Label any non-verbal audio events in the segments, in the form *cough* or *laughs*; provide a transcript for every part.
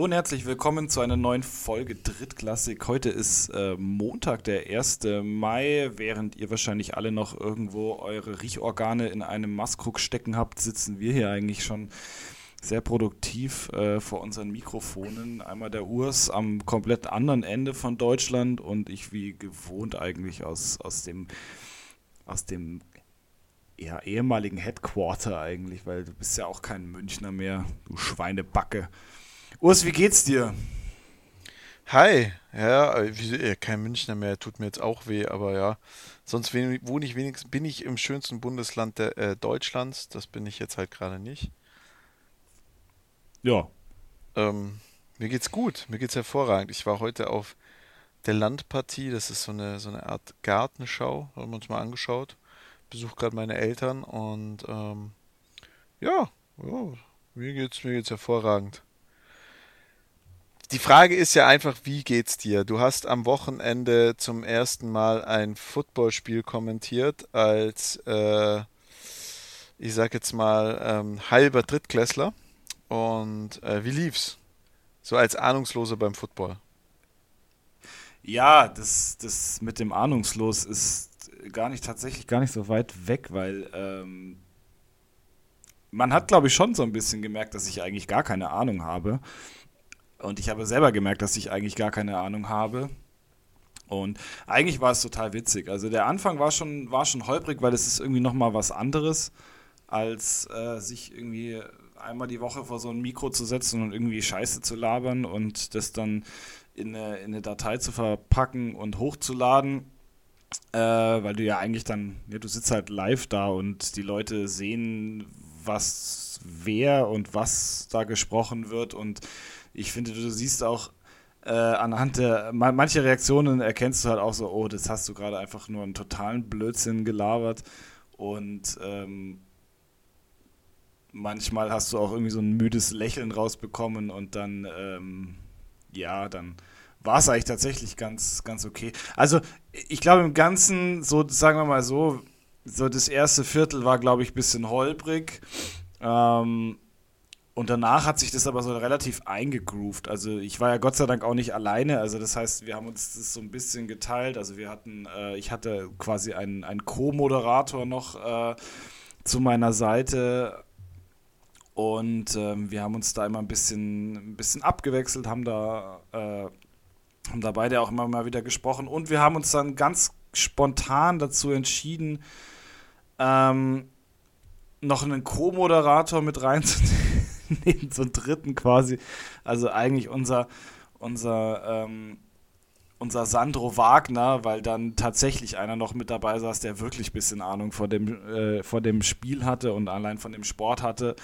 Hallo und herzlich willkommen zu einer neuen Folge Drittklassik. Heute ist äh, Montag, der 1. Mai. Während ihr wahrscheinlich alle noch irgendwo eure Riechorgane in einem Maskrug stecken habt, sitzen wir hier eigentlich schon sehr produktiv äh, vor unseren Mikrofonen. Einmal der Urs am komplett anderen Ende von Deutschland und ich wie gewohnt eigentlich aus, aus dem, aus dem ja, ehemaligen Headquarter eigentlich, weil du bist ja auch kein Münchner mehr, du Schweinebacke. Urs, wie geht's dir? Hi, ja, wie, kein Münchner mehr, tut mir jetzt auch weh, aber ja, sonst wohne ich wenigstens, bin ich im schönsten Bundesland der, äh, Deutschlands, das bin ich jetzt halt gerade nicht. Ja. Ähm, mir geht's gut, mir geht's hervorragend. Ich war heute auf der Landpartie, das ist so eine, so eine Art Gartenschau, haben wir uns mal angeschaut. Besuche gerade meine Eltern und ähm, ja, ja, mir geht's, mir geht's hervorragend. Die Frage ist ja einfach, wie geht's dir? Du hast am Wochenende zum ersten Mal ein Footballspiel kommentiert als, äh, ich sag jetzt mal, ähm, halber Drittklässler. Und äh, wie lief's? So als Ahnungsloser beim Football. Ja, das, das mit dem Ahnungslos ist gar nicht tatsächlich gar nicht so weit weg, weil ähm, man hat, glaube ich, schon so ein bisschen gemerkt, dass ich eigentlich gar keine Ahnung habe. Und ich habe selber gemerkt, dass ich eigentlich gar keine Ahnung habe. Und eigentlich war es total witzig. Also der Anfang war schon, war schon holprig, weil es ist irgendwie nochmal was anderes, als äh, sich irgendwie einmal die Woche vor so ein Mikro zu setzen und irgendwie Scheiße zu labern und das dann in eine, in eine Datei zu verpacken und hochzuladen. Äh, weil du ja eigentlich dann, ja, du sitzt halt live da und die Leute sehen, was, wer und was da gesprochen wird und ich finde, du siehst auch äh, anhand der, manche Reaktionen erkennst du halt auch so, oh, das hast du gerade einfach nur einen totalen Blödsinn gelabert und ähm, manchmal hast du auch irgendwie so ein müdes Lächeln rausbekommen und dann, ähm, ja, dann war es eigentlich tatsächlich ganz, ganz okay. Also ich glaube im Ganzen, so sagen wir mal so, so das erste Viertel war, glaube ich, ein bisschen holprig. Ähm, und danach hat sich das aber so relativ eingegroovt. Also ich war ja Gott sei Dank auch nicht alleine. Also das heißt, wir haben uns das so ein bisschen geteilt. Also wir hatten, äh, ich hatte quasi einen, einen Co-Moderator noch äh, zu meiner Seite. Und ähm, wir haben uns da immer ein bisschen, ein bisschen abgewechselt, haben da, äh, haben da beide auch immer mal wieder gesprochen. Und wir haben uns dann ganz spontan dazu entschieden, ähm, noch einen Co-Moderator mit reinzunehmen neben so einen dritten quasi. Also eigentlich unser, unser, ähm, unser Sandro Wagner, weil dann tatsächlich einer noch mit dabei saß, der wirklich ein bisschen Ahnung vor dem, äh, vor dem Spiel hatte und allein von dem Sport hatte.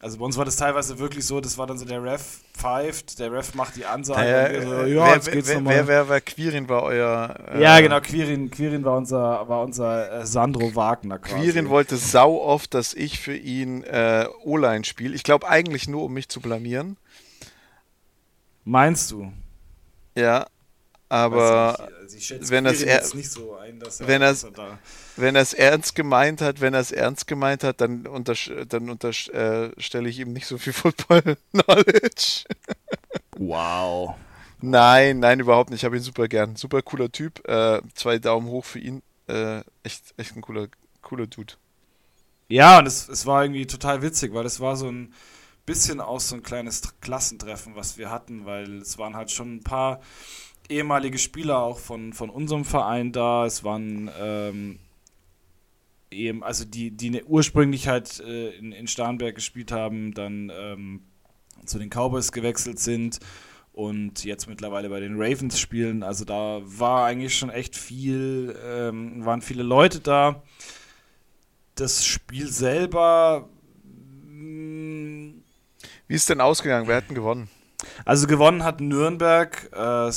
Also bei uns war das teilweise wirklich so, das war dann so der Ref pfeift, der Ref macht die Ansage. Äh, so, ja, wer, jetzt geht's wer, wer, wer, wer, Quirin war euer... Äh, ja, genau, Quirin, Quirin war unser, war unser äh, Sandro Wagner quasi. Quirin wollte sau oft, dass ich für ihn äh, O-Line spiele. Ich glaube eigentlich nur, um mich zu blamieren. Meinst du? Ja, aber also wenn das er, so ein, er, wenn, er, wenn er es ernst gemeint hat, wenn er es ernst gemeint hat, dann, unter, dann unterstelle ich ihm nicht so viel *laughs* Football-Knowledge. wow. Nein, nein, überhaupt nicht. Ich habe ihn super gern. Super cooler Typ. Äh, zwei Daumen hoch für ihn. Äh, echt, echt ein cooler, cooler Dude. Ja, und es, es war irgendwie total witzig, weil es war so ein bisschen auch so ein kleines Klassentreffen, was wir hatten, weil es waren halt schon ein paar ehemalige Spieler auch von, von unserem Verein da. Es waren ähm, eben, also die, die ne, ursprünglich halt äh, in, in Starnberg gespielt haben, dann ähm, zu den Cowboys gewechselt sind und jetzt mittlerweile bei den Ravens spielen. Also da war eigentlich schon echt viel, ähm, waren viele Leute da. Das Spiel selber. Mh, Wie ist denn ausgegangen? Wer hat denn gewonnen? Also gewonnen hat Nürnberg. Äh,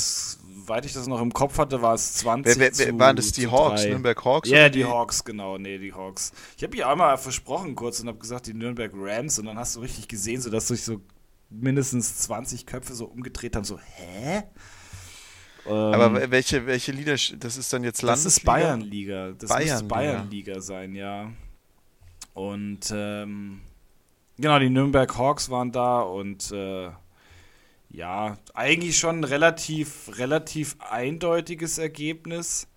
soweit ich das noch im Kopf hatte, war es 20 wer, wer, Waren das die Hawks, 3. Nürnberg Hawks? Ja, yeah, die, die Hawks, genau. Nee, die Hawks. Ich habe ja einmal versprochen kurz und habe gesagt, die Nürnberg Rams. Und dann hast du richtig gesehen, so dass sich so mindestens 20 Köpfe so umgedreht haben. So, hä? Aber ähm, welche, welche Liga, das ist dann jetzt Landesliga? Das ist Bayernliga. Das Bayern muss Bayernliga sein, ja. Und ähm, genau, die Nürnberg Hawks waren da und äh, ja, eigentlich schon ein relativ, relativ eindeutiges Ergebnis.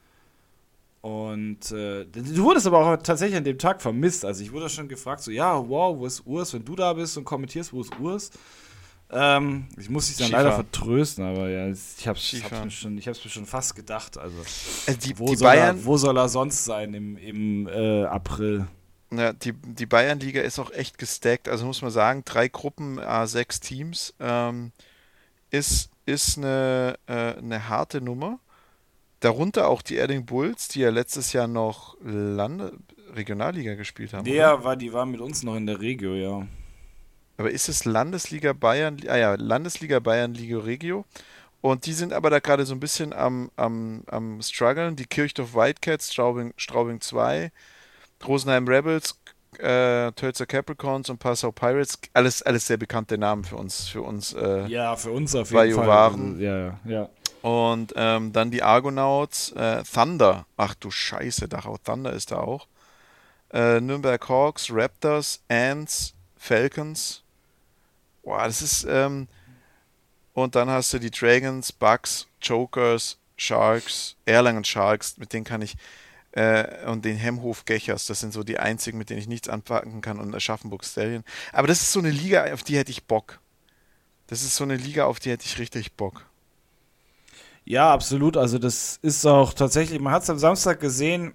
Und äh, du wurdest aber auch tatsächlich an dem Tag vermisst. Also ich wurde schon gefragt, so, ja, wow, wo ist Urs, wenn du da bist und kommentierst, wo ist Urs? Ähm, ich muss dich dann Skifahren. leider vertrösten, aber ja, ich habe es mir, schon, mir schon fast gedacht. Also, also die, wo, die soll Bayern, er, wo soll er sonst sein im, im äh, April? Ja, die, die Bayernliga ist auch echt gestackt. Also muss man sagen, drei Gruppen, A6 Teams, ähm, ist, ist eine, äh, eine harte Nummer. Darunter auch die Erding Bulls, die ja letztes Jahr noch Lande Regionalliga gespielt haben. Der war, die waren mit uns noch in der Regio, ja. Aber ist es Landesliga Bayern, ah ja, Landesliga Bayern Liga Regio. Und die sind aber da gerade so ein bisschen am, am, am struggeln. Die Kirchdorf Whitecats, Straubing, Straubing 2, Rosenheim Rebels, äh, Tölzer Capricorns und Passau Pirates, alles, alles sehr bekannte Namen für uns. Für uns äh, ja, für uns auf jeden Fall. Waren. Ja, ja. Und ähm, dann die Argonauts, äh, Thunder. Ach du Scheiße, Dachau Thunder ist da auch. Äh, Nürnberg Hawks, Raptors, Ants, Falcons. Boah, das ist. Ähm, und dann hast du die Dragons, Bucks, Jokers, Sharks, Erlangen Sharks, mit denen kann ich äh, und den Hemhof Gechers. Das sind so die einzigen, mit denen ich nichts anpacken kann und Aschaffenburg Stallion. Aber das ist so eine Liga, auf die hätte ich Bock. Das ist so eine Liga, auf die hätte ich richtig Bock. Ja, absolut. Also das ist auch tatsächlich, man hat es am Samstag gesehen,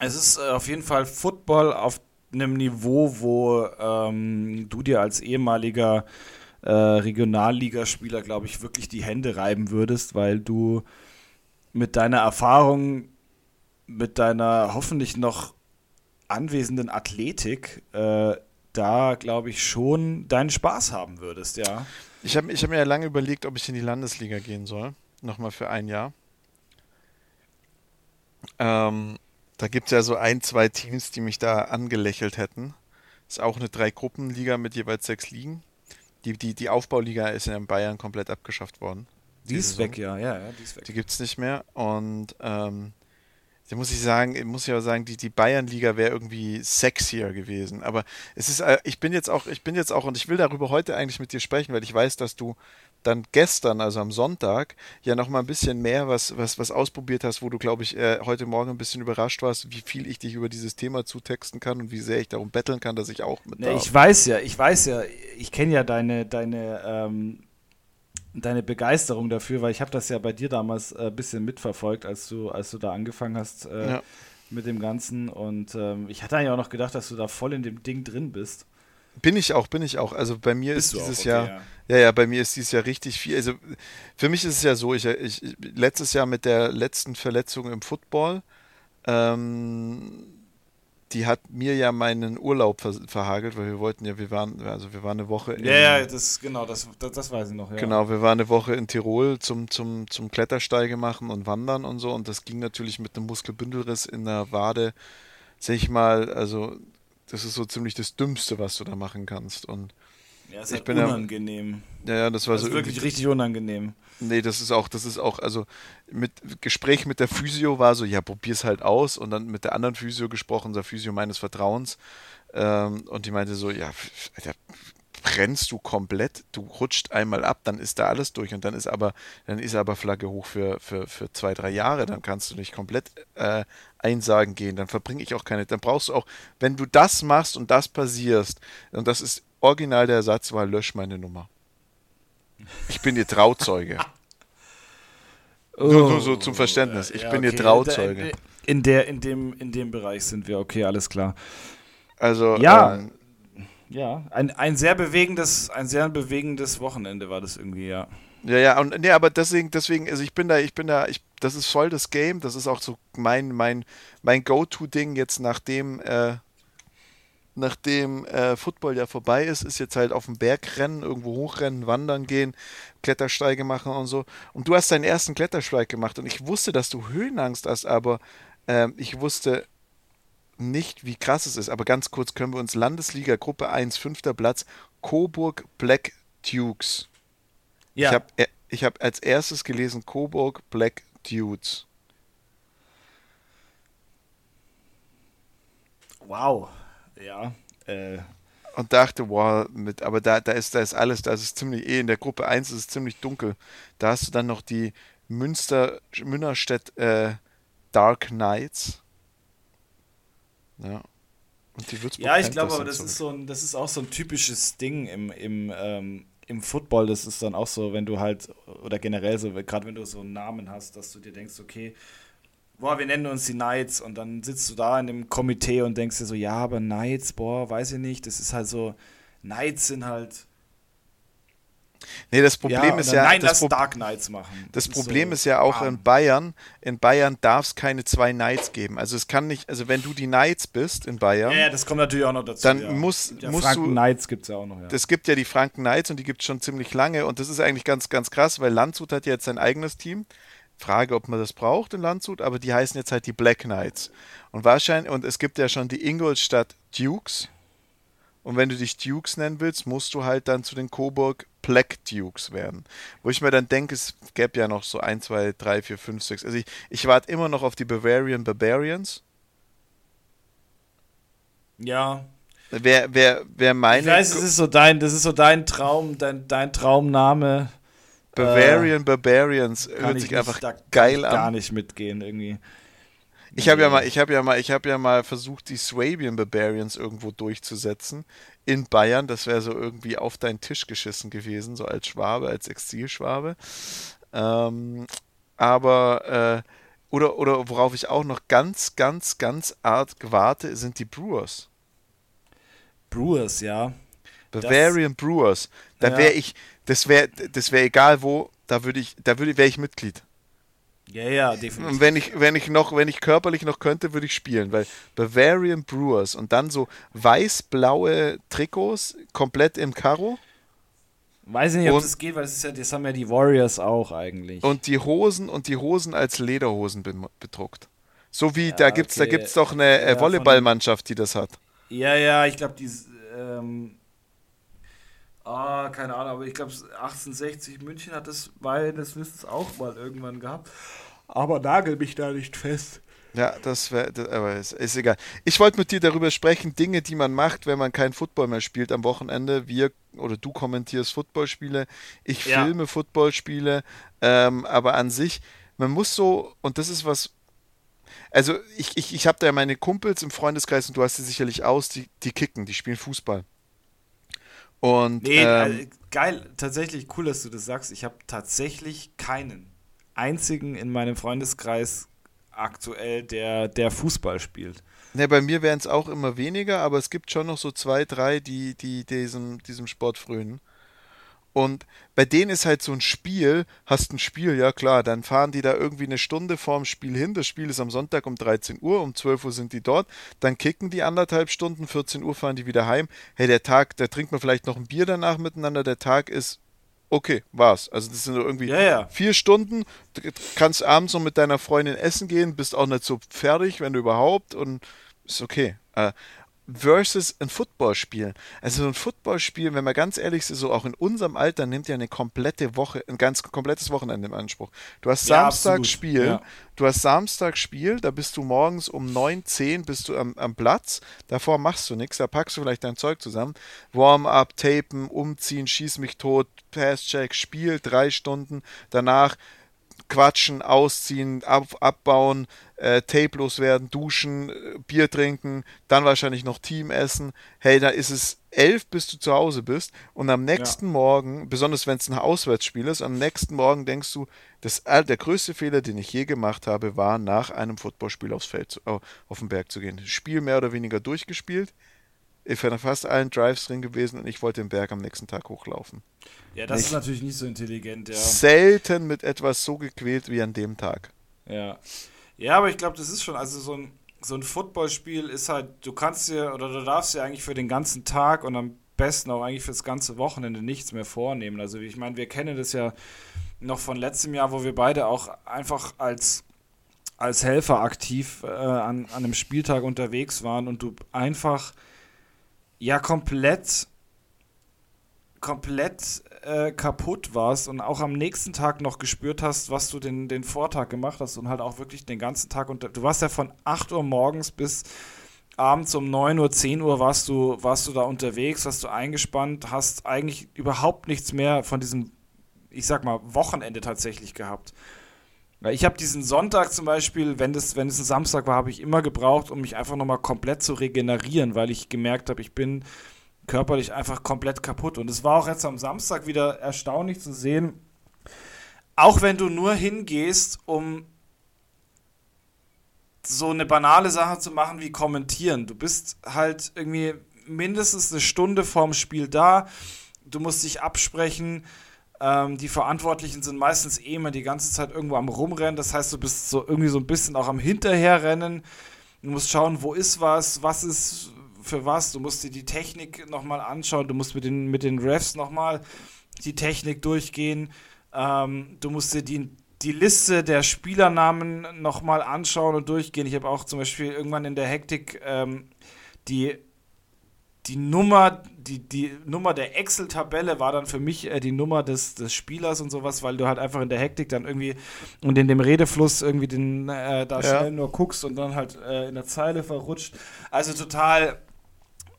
es ist äh, auf jeden Fall Football auf einem Niveau, wo ähm, du dir als ehemaliger äh, Regionalligaspieler, glaube ich, wirklich die Hände reiben würdest, weil du mit deiner Erfahrung mit deiner hoffentlich noch anwesenden Athletik äh, da, glaube ich, schon deinen Spaß haben würdest, ja. Ich habe ich hab mir ja lange überlegt, ob ich in die Landesliga gehen soll. Nochmal für ein Jahr. Ähm, da gibt es ja so ein, zwei Teams, die mich da angelächelt hätten. Ist auch eine Drei-Gruppen-Liga mit jeweils sechs Ligen. Die, die, die Aufbauliga ist in Bayern komplett abgeschafft worden. Die ist weg, ja, ja, ja, die ist weg. Die gibt es nicht mehr. Und ähm, da muss ich sagen, muss ich auch sagen, die, die Bayernliga wäre irgendwie sexier gewesen. Aber es ist, äh, ich bin jetzt auch, ich bin jetzt auch, und ich will darüber heute eigentlich mit dir sprechen, weil ich weiß, dass du dann gestern, also am Sonntag, ja noch mal ein bisschen mehr was, was, was ausprobiert hast, wo du, glaube ich, äh, heute Morgen ein bisschen überrascht warst, wie viel ich dich über dieses Thema zutexten kann und wie sehr ich darum betteln kann, dass ich auch mit nee, Ich weiß ja, ich weiß ja, ich kenne ja deine, deine ähm, deine Begeisterung dafür, weil ich habe das ja bei dir damals ein äh, bisschen mitverfolgt, als du, als du da angefangen hast äh, ja. mit dem Ganzen. Und ähm, ich hatte ja auch noch gedacht, dass du da voll in dem Ding drin bist. Bin ich auch, bin ich auch. Also bei mir bist ist dieses okay, Jahr, ja. ja. ja, bei mir ist dieses Jahr richtig viel. Also für mich ist es ja so, ich, ich letztes Jahr mit der letzten Verletzung im Football ähm, die hat mir ja meinen Urlaub ver verhagelt, weil wir wollten ja, wir waren, also wir waren eine Woche in. Ja, ja, das, genau, das, das, das weiß ich noch, ja. Genau, wir waren eine Woche in Tirol zum, zum, zum Klettersteige machen und wandern und so und das ging natürlich mit einem Muskelbündelriss in der Wade, sag ich mal, also das ist so ziemlich das Dümmste, was du da machen kannst und ja, ist halt unangenehm. Ja, ja, das war das so. Ist wirklich richtig unangenehm. Nee, das ist auch, das ist auch, also mit Gespräch mit der Physio war so, ja, probier's halt aus und dann mit der anderen Physio gesprochen, der Physio meines Vertrauens. Ähm, und die meinte so, ja, Alter, brennst du komplett, du rutscht einmal ab, dann ist da alles durch und dann ist aber, dann ist aber Flagge hoch für, für, für zwei, drei Jahre, dann kannst du nicht komplett äh, einsagen gehen, dann verbringe ich auch keine, dann brauchst du auch, wenn du das machst und das passierst, und das ist original der Satz war, lösch meine Nummer. Ich bin ihr Trauzeuge. oh, nur, nur, so zum Verständnis. Ich ja, bin okay. ihr Trauzeuge. In, der, in, dem, in dem Bereich sind wir, okay, alles klar. Also, ja, ähm, ja, ein, ein sehr bewegendes, ein sehr bewegendes Wochenende war das irgendwie, ja. Ja, ja, und nee, aber deswegen, deswegen, also ich bin da, ich bin da, ich, das ist voll das Game, das ist auch so mein, mein, mein Go-To-Ding jetzt nachdem, äh, nachdem äh, Football ja vorbei ist, ist jetzt halt auf dem Berg rennen, irgendwo hochrennen, wandern gehen, Klettersteige machen und so. Und du hast deinen ersten Klettersteig gemacht und ich wusste, dass du Höhenangst hast, aber äh, ich wusste nicht, wie krass es ist. Aber ganz kurz können wir uns Landesliga Gruppe 1, fünfter Platz, Coburg Black Dukes. Ja. Ich habe äh, ich hab als erstes gelesen Coburg Black Dudes. Wow. Ja. Äh, und dachte, wow, mit, aber da, da ist, da ist alles, da ist es ziemlich, eh in der Gruppe 1 ist es ziemlich dunkel. Da hast du dann noch die Münster, Münnerstedt äh, Dark Knights. Ja. Und die Würzburg ja, ich glaube, aber das ist so ein, das ist auch so ein typisches Ding im, im, ähm, im Football. Das ist dann auch so, wenn du halt, oder generell so, gerade wenn du so einen Namen hast, dass du dir denkst, okay, boah, wir nennen uns die Knights und dann sitzt du da in dem Komitee und denkst dir so, ja, aber Knights, boah, weiß ich nicht, das ist halt so, Knights sind halt. Nee, das Problem ja, ist ja. Nein, das lass Dark Knights machen. Das, das Problem so, ist ja auch bam. in Bayern. In Bayern darf es keine zwei Knights geben. Also es kann nicht, also wenn du die Knights bist in Bayern. Ja, das kommt natürlich auch noch dazu. Dann ja. muss, ja, musst Franken du. Knights gibt es ja auch noch. Es gibt ja die Franken Knights und die gibt es schon ziemlich lange und das ist eigentlich ganz, ganz krass, weil Landshut hat ja jetzt sein eigenes Team. Frage, ob man das braucht in Landshut, aber die heißen jetzt halt die Black Knights. Und wahrscheinlich, und es gibt ja schon die Ingolstadt Dukes. Und wenn du dich Dukes nennen willst, musst du halt dann zu den Coburg Black Dukes werden. Wo ich mir dann denke, es gäbe ja noch so 1, 2, 3, 4, 5, 6. Also ich, ich warte immer noch auf die Bavarian Barbarians. Ja. Wer, wer, wer meine. Ich weiß, das ist so dein, das ist so dein Traum, dein, dein Traumname. Bavarian äh, Barbarians hört sich einfach geil an. Gar nicht mitgehen irgendwie. Ich habe ja mal, ich habe ja mal, ich habe ja mal versucht, die Swabian Barbarians irgendwo durchzusetzen in Bayern. Das wäre so irgendwie auf deinen Tisch geschissen gewesen, so als Schwabe, als Exilschwabe. Ähm, aber äh, oder oder worauf ich auch noch ganz, ganz, ganz art warte, sind die Brewers. Brewers, ja. Bavarian das, Brewers. Da wäre ich, das wäre das wäre egal wo, da würde ich, da würde wäre ich Mitglied. Ja, ja, definitiv. Wenn ich, wenn ich noch, wenn ich körperlich noch könnte, würde ich spielen, weil Bavarian Brewers und dann so weiß-blaue Trikots, komplett im Karo. Weiß ich nicht, ob und, das geht, weil das, ist ja, das haben ja die Warriors auch eigentlich. Und die Hosen und die Hosen als Lederhosen bedruckt. So wie, ja, da gibt's, okay. da gibt's doch eine äh, ja, Volleyballmannschaft, die das hat. Ja, ja, ich glaube, die, ähm, Ah, keine Ahnung, aber ich glaube 1860 München hat das meines Wissens auch mal irgendwann gehabt. Aber nagel mich da nicht fest. Ja, das wäre, aber ist, ist, egal. Ich wollte mit dir darüber sprechen, Dinge, die man macht, wenn man keinen Football mehr spielt am Wochenende. Wir oder du kommentierst Footballspiele, ich ja. filme Footballspiele, ähm, aber an sich, man muss so, und das ist was, also ich, ich, ich habe da ja meine Kumpels im Freundeskreis und du hast sie sicherlich aus, die, die kicken, die spielen Fußball. Und, nee, ähm, äh, geil, tatsächlich cool, dass du das sagst. Ich habe tatsächlich keinen einzigen in meinem Freundeskreis aktuell, der, der Fußball spielt. Ne, bei mir wären es auch immer weniger, aber es gibt schon noch so zwei, drei, die, die diesem, diesem Sport frönen. Und bei denen ist halt so ein Spiel, hast ein Spiel, ja klar, dann fahren die da irgendwie eine Stunde vorm Spiel hin. Das Spiel ist am Sonntag um 13 Uhr, um 12 Uhr sind die dort, dann kicken die anderthalb Stunden, 14 Uhr fahren die wieder heim. Hey, der Tag, da trinkt man vielleicht noch ein Bier danach miteinander, der Tag ist okay, war's. Also das sind irgendwie ja, ja. vier Stunden. Du kannst abends noch mit deiner Freundin essen gehen, bist auch nicht so fertig, wenn du überhaupt und ist okay. Versus ein Footballspiel. Also ein Footballspiel, wenn man ganz ehrlich ist, so auch in unserem Alter nimmt ja eine komplette Woche, ein ganz komplettes Wochenende im Anspruch. Du hast ja, Spiel, ja. du hast Samstag Spiel, da bist du morgens um 9, 10 bist du am, am Platz, davor machst du nichts, da packst du vielleicht dein Zeug zusammen, Warm-up, tapen, umziehen, schieß mich tot, Pass-Check, Spiel, drei Stunden, danach quatschen, ausziehen, ab, abbauen, äh, Tape loswerden, duschen, äh, Bier trinken, dann wahrscheinlich noch Team essen. Hey, da ist es elf, bis du zu Hause bist und am nächsten ja. Morgen, besonders wenn es ein Auswärtsspiel ist, am nächsten Morgen denkst du, das, der größte Fehler, den ich je gemacht habe, war nach einem Footballspiel aufs Feld, zu, auf den Berg zu gehen. Spiel mehr oder weniger durchgespielt, ich bin fast allen Drives drin gewesen und ich wollte den Berg am nächsten Tag hochlaufen. Ja, das nicht ist natürlich nicht so intelligent, ja. Selten mit etwas so gequält wie an dem Tag. Ja. Ja, aber ich glaube, das ist schon, also so ein, so ein Footballspiel ist halt, du kannst dir oder du darfst dir eigentlich für den ganzen Tag und am besten auch eigentlich fürs ganze Wochenende nichts mehr vornehmen. Also ich meine, wir kennen das ja noch von letztem Jahr, wo wir beide auch einfach als als Helfer aktiv äh, an, an einem Spieltag unterwegs waren und du einfach ja komplett komplett äh, kaputt warst und auch am nächsten Tag noch gespürt hast, was du den, den Vortag gemacht hast und halt auch wirklich den ganzen Tag und du warst ja von 8 Uhr morgens bis abends um 9 Uhr, 10 Uhr warst du, warst du da unterwegs, hast du eingespannt, hast eigentlich überhaupt nichts mehr von diesem, ich sag mal, Wochenende tatsächlich gehabt. Ich habe diesen Sonntag zum Beispiel, wenn es wenn ein Samstag war, habe ich immer gebraucht, um mich einfach nochmal komplett zu regenerieren, weil ich gemerkt habe, ich bin körperlich einfach komplett kaputt. Und es war auch jetzt am Samstag wieder erstaunlich zu sehen, auch wenn du nur hingehst, um so eine banale Sache zu machen wie kommentieren. Du bist halt irgendwie mindestens eine Stunde vorm Spiel da. Du musst dich absprechen. Ähm, die Verantwortlichen sind meistens eh immer die ganze Zeit irgendwo am Rumrennen. Das heißt, du bist so irgendwie so ein bisschen auch am Hinterherrennen. Du musst schauen, wo ist was, was ist für was. Du musst dir die Technik nochmal anschauen. Du musst mit den, mit den Refs nochmal die Technik durchgehen. Ähm, du musst dir die, die Liste der Spielernamen nochmal anschauen und durchgehen. Ich habe auch zum Beispiel irgendwann in der Hektik ähm, die, die Nummer, die, die Nummer der Excel-Tabelle war dann für mich äh, die Nummer des, des Spielers und sowas, weil du halt einfach in der Hektik dann irgendwie und in dem Redefluss irgendwie den äh, da ja. schnell nur guckst und dann halt äh, in der Zeile verrutscht. Also total,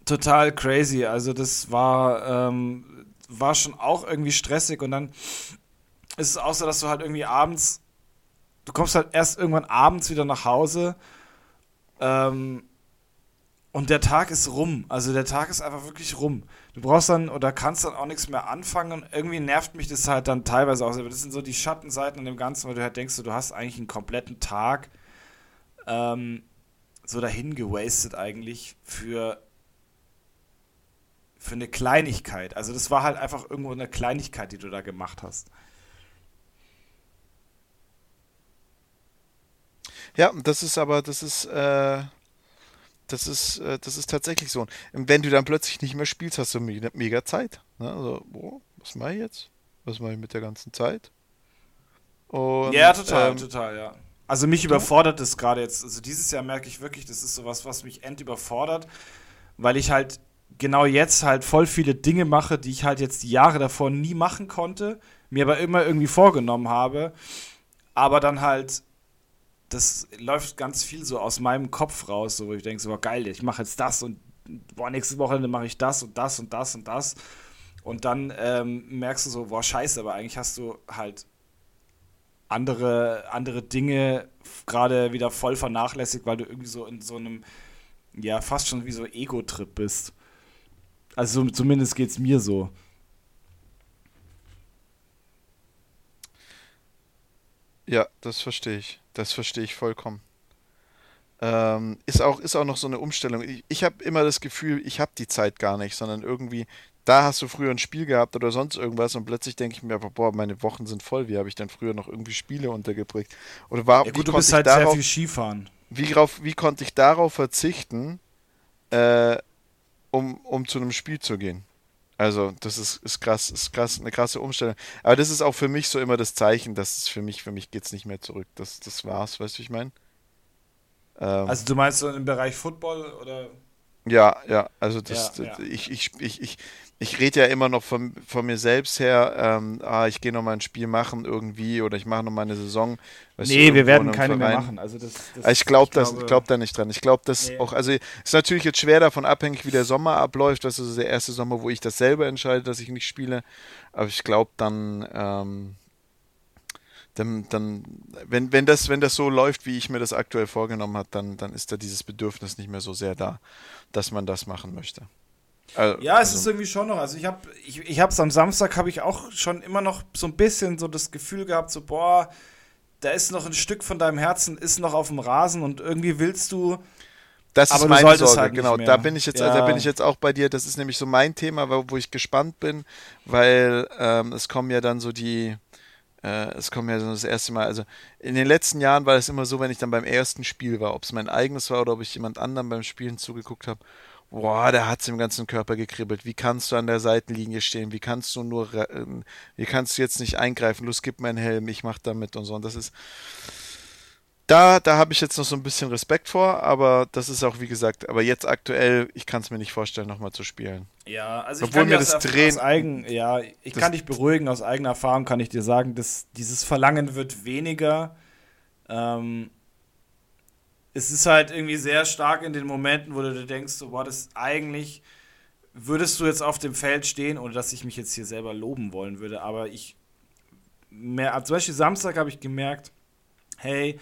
total crazy. Also das war, ähm, war schon auch irgendwie stressig und dann ist es auch so, dass du halt irgendwie abends, du kommst halt erst irgendwann abends wieder nach Hause ähm, und der Tag ist rum. Also der Tag ist einfach wirklich rum. Du brauchst dann oder kannst dann auch nichts mehr anfangen und irgendwie nervt mich das halt dann teilweise auch. Das sind so die Schattenseiten an dem Ganzen, weil du halt denkst, du hast eigentlich einen kompletten Tag ähm, so dahin gewastet eigentlich für für eine Kleinigkeit. Also das war halt einfach irgendwo eine Kleinigkeit, die du da gemacht hast. Ja, das ist aber, das ist, äh, das ist, äh, das ist tatsächlich so. Und wenn du dann plötzlich nicht mehr spielst, hast du mega, Zeit. Ne? Also, oh, was mache ich jetzt? Was mache ich mit der ganzen Zeit? Und, ja, total, ähm, total, ja. Also mich überfordert das gerade jetzt. Also dieses Jahr merke ich wirklich, das ist sowas, was mich end überfordert, weil ich halt genau jetzt halt voll viele Dinge mache, die ich halt jetzt die Jahre davor nie machen konnte, mir aber immer irgendwie vorgenommen habe, aber dann halt das läuft ganz viel so aus meinem Kopf raus, so wo ich denke, so, geil, ich mache jetzt das und boah, nächste Woche mache ich das und das und das und das. Und dann ähm, merkst du so, boah, scheiße, aber eigentlich hast du halt andere, andere Dinge gerade wieder voll vernachlässigt, weil du irgendwie so in so einem, ja, fast schon wie so Ego-Trip bist. Also zumindest geht es mir so. Ja, das verstehe ich. Das verstehe ich vollkommen. Ähm, ist, auch, ist auch noch so eine Umstellung. Ich, ich habe immer das Gefühl, ich habe die Zeit gar nicht, sondern irgendwie, da hast du früher ein Spiel gehabt oder sonst irgendwas und plötzlich denke ich mir, boah, meine Wochen sind voll. Wie habe ich denn früher noch irgendwie Spiele untergebracht? Oder war, ja, gut, du bist halt darauf, sehr viel Skifahren. Wie, wie konnte ich darauf verzichten, äh, um, um zu einem Spiel zu gehen? Also, das ist, ist krass, ist krass, eine krasse Umstellung. Aber das ist auch für mich so immer das Zeichen, dass es für mich, für mich geht es nicht mehr zurück. Das, das war's, weißt du, wie ich meine? Ähm, also du meinst so im Bereich Football oder? Ja, ja, also das, ja, ja. ich, ich, ich, ich, ich rede ja immer noch von, von mir selbst her, ähm, ah, ich gehe noch mal ein Spiel machen irgendwie oder ich mache noch mal eine Saison. nee, du, wir werden keine Verein. mehr machen. Also das, das ich glaube glaube, glaub da nicht dran. Ich glaube, das nee. auch, also ist natürlich jetzt schwer davon abhängig, wie der Sommer abläuft. Das ist der erste Sommer, wo ich das selber entscheide, dass ich nicht spiele. Aber ich glaube dann, ähm, dann, dann wenn, wenn, das, wenn das so läuft, wie ich mir das aktuell vorgenommen habe, dann, dann ist da dieses Bedürfnis nicht mehr so sehr da, dass man das machen möchte. Also, ja, es also. ist irgendwie schon noch. Also ich habe, ich, ich habe es am Samstag habe ich auch schon immer noch so ein bisschen so das Gefühl gehabt, so boah, da ist noch ein Stück von deinem Herzen ist noch auf dem Rasen und irgendwie willst du. Das ist meine Sorge, halt genau. Da bin ich jetzt, ja. da bin ich jetzt auch bei dir. Das ist nämlich so mein Thema, wo, wo ich gespannt bin, weil ähm, es kommen ja dann so die, äh, es kommen ja so das erste Mal. Also in den letzten Jahren war es immer so, wenn ich dann beim ersten Spiel war, ob es mein eigenes war oder ob ich jemand anderem beim Spielen zugeguckt habe boah, der hat es im ganzen Körper gekribbelt. Wie kannst du an der Seitenlinie stehen? Wie kannst du nur, äh, wie kannst du jetzt nicht eingreifen? Los, gib mir einen Helm, ich mach damit und so. Und das ist, da, da habe ich jetzt noch so ein bisschen Respekt vor, aber das ist auch, wie gesagt, aber jetzt aktuell, ich kann es mir nicht vorstellen, nochmal zu spielen. Ja, also Obwohl ich kann mir das Drehen. Eigen, ja, ich kann dich beruhigen, aus eigener Erfahrung kann ich dir sagen, dass dieses Verlangen wird weniger. Ähm, es ist halt irgendwie sehr stark in den Momenten, wo du dir denkst, so, boah, das eigentlich würdest du jetzt auf dem Feld stehen, ohne dass ich mich jetzt hier selber loben wollen würde, aber ich, mehr, zum Beispiel Samstag habe ich gemerkt, hey,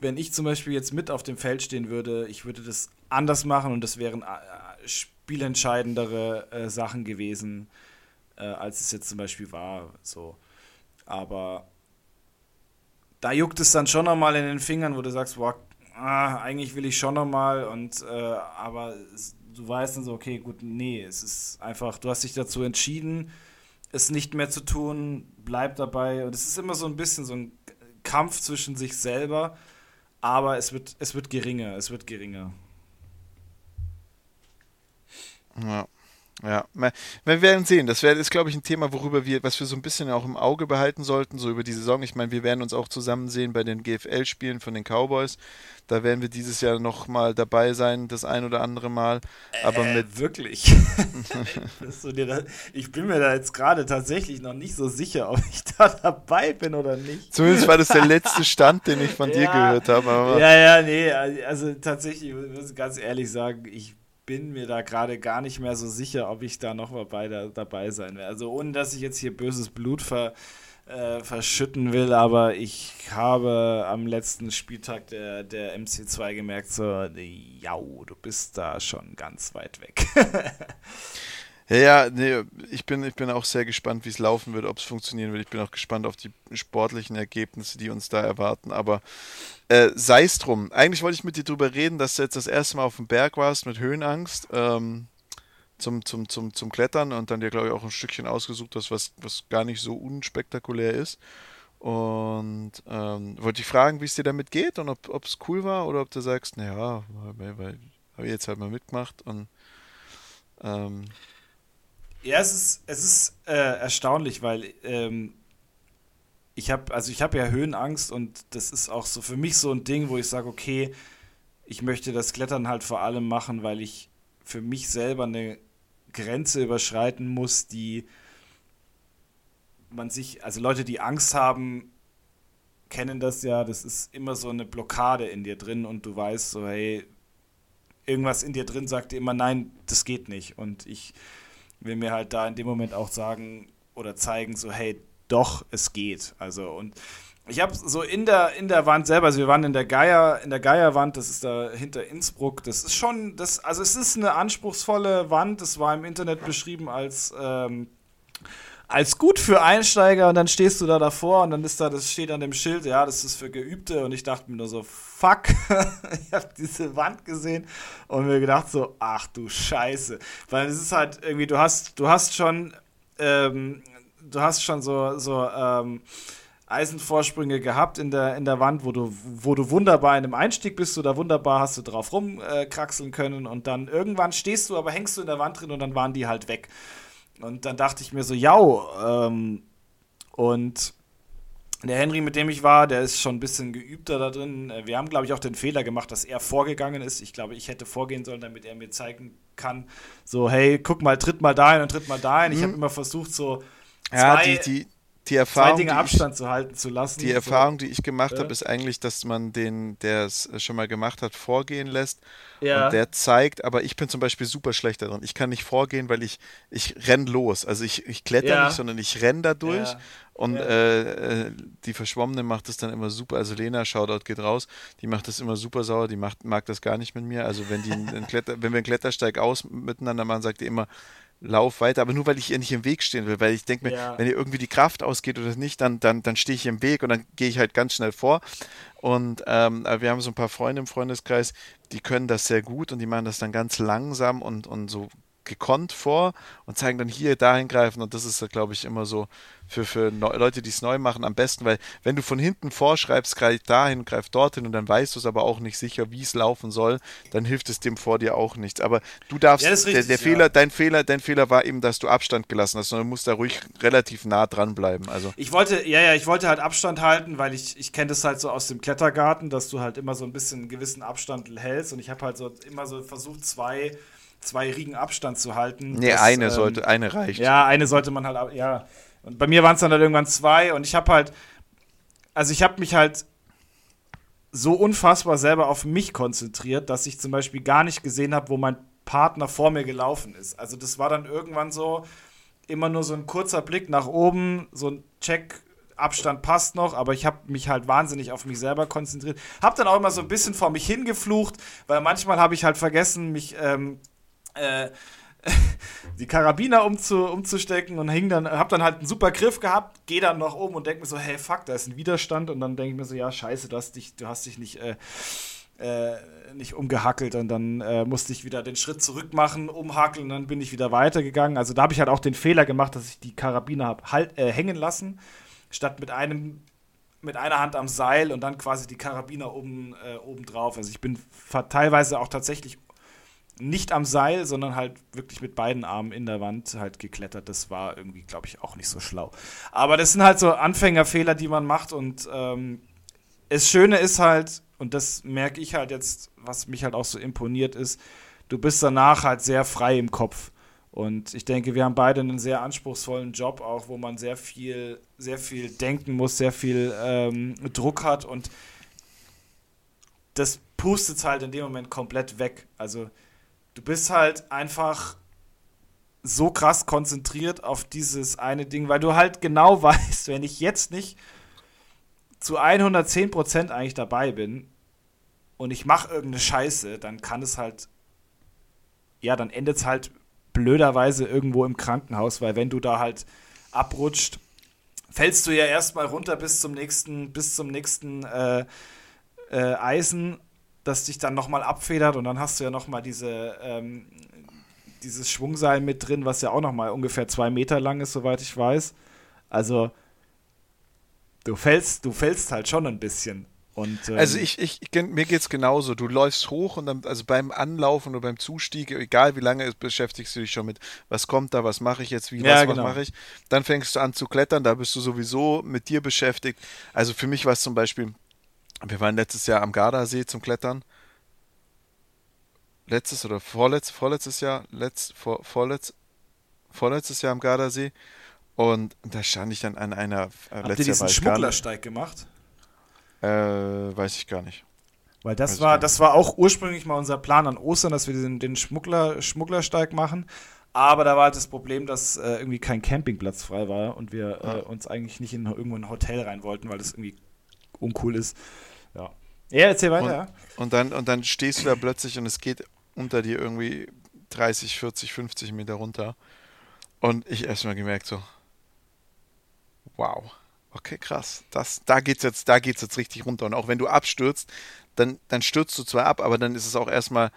wenn ich zum Beispiel jetzt mit auf dem Feld stehen würde, ich würde das anders machen und das wären äh, spielentscheidendere äh, Sachen gewesen, äh, als es jetzt zum Beispiel war. So. Aber da juckt es dann schon nochmal in den Fingern, wo du sagst, boah, ah, eigentlich will ich schon nochmal und äh, aber du weißt dann so, okay, gut, nee, es ist einfach, du hast dich dazu entschieden, es nicht mehr zu tun, bleib dabei und es ist immer so ein bisschen so ein Kampf zwischen sich selber, aber es wird, es wird geringer, es wird geringer. Ja. Ja, wir werden sehen. Das wäre, ist, glaube ich, ein Thema, worüber wir, was wir so ein bisschen auch im Auge behalten sollten, so über die Saison. Ich meine, wir werden uns auch zusammen sehen bei den GFL-Spielen von den Cowboys. Da werden wir dieses Jahr noch mal dabei sein, das ein oder andere Mal. Aber äh, mit wirklich. *laughs* ich bin mir da jetzt gerade tatsächlich noch nicht so sicher, ob ich da dabei bin oder nicht. Zumindest war das der *laughs* letzte Stand, den ich von ja, dir gehört habe. Ja, ja, nee. Also tatsächlich, ich muss ganz ehrlich sagen, ich bin mir da gerade gar nicht mehr so sicher, ob ich da noch mal bei da, dabei sein werde. Also ohne, dass ich jetzt hier böses Blut ver, äh, verschütten will, aber ich habe am letzten Spieltag der, der MC2 gemerkt, so, ja, du bist da schon ganz weit weg. *laughs* Ja, ja, nee, ich bin, ich bin auch sehr gespannt, wie es laufen wird, ob es funktionieren wird. Ich bin auch gespannt auf die sportlichen Ergebnisse, die uns da erwarten. Aber äh, sei es drum. Eigentlich wollte ich mit dir drüber reden, dass du jetzt das erste Mal auf dem Berg warst mit Höhenangst ähm, zum, zum, zum, zum Klettern und dann dir, glaube ich, auch ein Stückchen ausgesucht hast, was, was gar nicht so unspektakulär ist. Und ähm, wollte ich fragen, wie es dir damit geht und ob es cool war oder ob du sagst, naja, habe ich jetzt halt mal mitgemacht und ähm, ja, es ist, es ist äh, erstaunlich, weil ähm, ich habe, also ich ja Höhenangst und das ist auch so für mich so ein Ding, wo ich sage, okay, ich möchte das Klettern halt vor allem machen, weil ich für mich selber eine Grenze überschreiten muss, die man sich, also Leute, die Angst haben, kennen das ja, das ist immer so eine Blockade in dir drin und du weißt so, hey, irgendwas in dir drin sagt dir immer, nein, das geht nicht. Und ich will mir halt da in dem Moment auch sagen oder zeigen, so, hey, doch, es geht. Also, und ich habe so in der, in der Wand selber, also wir waren in der Geier, in der Geierwand, das ist da hinter Innsbruck, das ist schon, das, also es ist eine anspruchsvolle Wand, das war im Internet beschrieben als, ähm, als gut für Einsteiger und dann stehst du da davor und dann ist da, das steht an dem Schild, ja, das ist für Geübte und ich dachte mir nur so, fuck, *laughs* ich habe diese Wand gesehen und mir gedacht so, ach du Scheiße, weil es ist halt irgendwie, du hast, du hast schon, ähm, du hast schon so, so, ähm, Eisenvorsprünge gehabt in der, in der Wand, wo du, wo du wunderbar in einem Einstieg bist, da wunderbar hast du drauf rumkraxeln äh, können und dann irgendwann stehst du, aber hängst du in der Wand drin und dann waren die halt weg. Und dann dachte ich mir so, ja, ähm, und der Henry, mit dem ich war, der ist schon ein bisschen geübter da drin. Äh, wir haben, glaube ich, auch den Fehler gemacht, dass er vorgegangen ist. Ich glaube, ich hätte vorgehen sollen, damit er mir zeigen kann, so, hey, guck mal, tritt mal dahin und tritt mal dahin. Mhm. Ich habe immer versucht, so zwei, ja, die, die, die Erfahrung, zwei Dinge Abstand ich, zu halten zu lassen. Die Erfahrung, die ich gemacht ja. habe, ist eigentlich, dass man den, der es schon mal gemacht hat, vorgehen lässt ja. und der zeigt, aber ich bin zum Beispiel super schlecht darin. Ich kann nicht vorgehen, weil ich, ich renn los. Also ich, ich kletter ja. nicht, sondern ich renn da durch und äh, äh, die Verschwommene macht das dann immer super. Also Lena, Shoutout geht raus, die macht das immer super sauer, die macht, mag das gar nicht mit mir. Also wenn die einen Kletter, wenn wir einen Klettersteig aus miteinander machen, sagt die immer, lauf weiter, aber nur weil ich ihr nicht im Weg stehen will, weil ich denke mir, ja. wenn ihr irgendwie die Kraft ausgeht oder nicht, dann, dann, dann stehe ich im Weg und dann gehe ich halt ganz schnell vor. Und ähm, wir haben so ein paar Freunde im Freundeskreis, die können das sehr gut und die machen das dann ganz langsam und, und so gekonnt vor und zeigen dann hier dahin greifen und das ist, glaube ich, immer so für, für Leute, die es neu machen, am besten, weil wenn du von hinten vorschreibst, greif dahin, greif dorthin und dann weißt du es aber auch nicht sicher, wie es laufen soll, dann hilft es dem vor dir auch nichts. Aber du darfst, ja, richtig, der, der ja. Fehler, dein Fehler, dein Fehler war eben, dass du Abstand gelassen hast, sondern du musst da ruhig relativ nah dran bleiben. Also. Ich wollte, ja, ja, ich wollte halt Abstand halten, weil ich, ich kenne das halt so aus dem Klettergarten, dass du halt immer so ein bisschen einen gewissen Abstand hältst und ich habe halt so immer so versucht, zwei zwei Riegen Abstand zu halten. Nee, das, eine ähm, sollte, eine reicht. Ja, eine sollte man halt, ja. Und bei mir waren es dann halt irgendwann zwei und ich habe halt, also ich habe mich halt so unfassbar selber auf mich konzentriert, dass ich zum Beispiel gar nicht gesehen habe, wo mein Partner vor mir gelaufen ist. Also das war dann irgendwann so immer nur so ein kurzer Blick nach oben, so ein Check, Abstand passt noch, aber ich habe mich halt wahnsinnig auf mich selber konzentriert. Hab dann auch immer so ein bisschen vor mich hingeflucht, weil manchmal habe ich halt vergessen, mich ähm, äh, *laughs* die Karabiner umzu, umzustecken und hing dann, hab dann halt einen super Griff gehabt, gehe dann noch oben und denke mir so, hey fuck, da ist ein Widerstand und dann denke ich mir so, ja scheiße, du hast dich, du hast dich nicht äh, äh, nicht umgehackelt und dann äh, musste ich wieder den Schritt zurück machen, umhackeln und dann bin ich wieder weitergegangen. Also da habe ich halt auch den Fehler gemacht, dass ich die Karabiner habe halt, äh, hängen lassen, statt mit einem mit einer Hand am Seil und dann quasi die Karabiner oben, äh, oben drauf. Also ich bin teilweise auch tatsächlich nicht am Seil, sondern halt wirklich mit beiden Armen in der Wand halt geklettert. Das war irgendwie, glaube ich, auch nicht so schlau. Aber das sind halt so Anfängerfehler, die man macht und ähm, das Schöne ist halt, und das merke ich halt jetzt, was mich halt auch so imponiert ist, du bist danach halt sehr frei im Kopf. Und ich denke, wir haben beide einen sehr anspruchsvollen Job, auch wo man sehr viel, sehr viel denken muss, sehr viel ähm, Druck hat und das pustet halt in dem Moment komplett weg. Also du bist halt einfach so krass konzentriert auf dieses eine Ding, weil du halt genau *laughs* weißt, wenn ich jetzt nicht zu 110% eigentlich dabei bin und ich mache irgendeine Scheiße, dann kann es halt, ja, dann endet es halt blöderweise irgendwo im Krankenhaus, weil wenn du da halt abrutscht, fällst du ja erstmal runter bis zum nächsten, bis zum nächsten äh, äh, Eisen, das dich dann nochmal abfedert und dann hast du ja nochmal diese, ähm, dieses Schwungseil mit drin, was ja auch nochmal ungefähr zwei Meter lang ist, soweit ich weiß. Also du fällst, du fällst halt schon ein bisschen. Und, ähm, also ich, ich, mir geht es genauso. Du läufst hoch und dann, also beim Anlaufen oder beim Zustieg, egal wie lange ist, beschäftigst du dich schon mit, was kommt da, was mache ich jetzt, wie, ja, was, genau. was mache ich. Dann fängst du an zu klettern, da bist du sowieso mit dir beschäftigt. Also für mich war es zum Beispiel, wir waren letztes Jahr am Gardasee zum Klettern. Letztes oder vorletztes, vorletztes Jahr, letzt, vor, vorletz, vorletztes Jahr am Gardasee. Und da stand ich dann an einer. Äh, Habt ihr diesen Schmugglersteig gemacht? Äh, weiß ich gar nicht. Weil das weiß war, das war auch ursprünglich mal unser Plan an Ostern, dass wir den, den Schmuggler, Schmugglersteig machen. Aber da war halt das Problem, dass äh, irgendwie kein Campingplatz frei war und wir äh, uns eigentlich nicht in irgendwo ein Hotel rein wollten, weil das irgendwie uncool ist. Ja. Ja, erzähl weiter, und. Und dann, und dann stehst du da plötzlich und es geht unter dir irgendwie 30, 40, 50 Meter runter. Und ich erstmal gemerkt so, wow, okay, krass. Das, da geht's jetzt, da geht's jetzt richtig runter. Und auch wenn du abstürzt, dann, dann stürzt du zwar ab, aber dann ist es auch erstmal,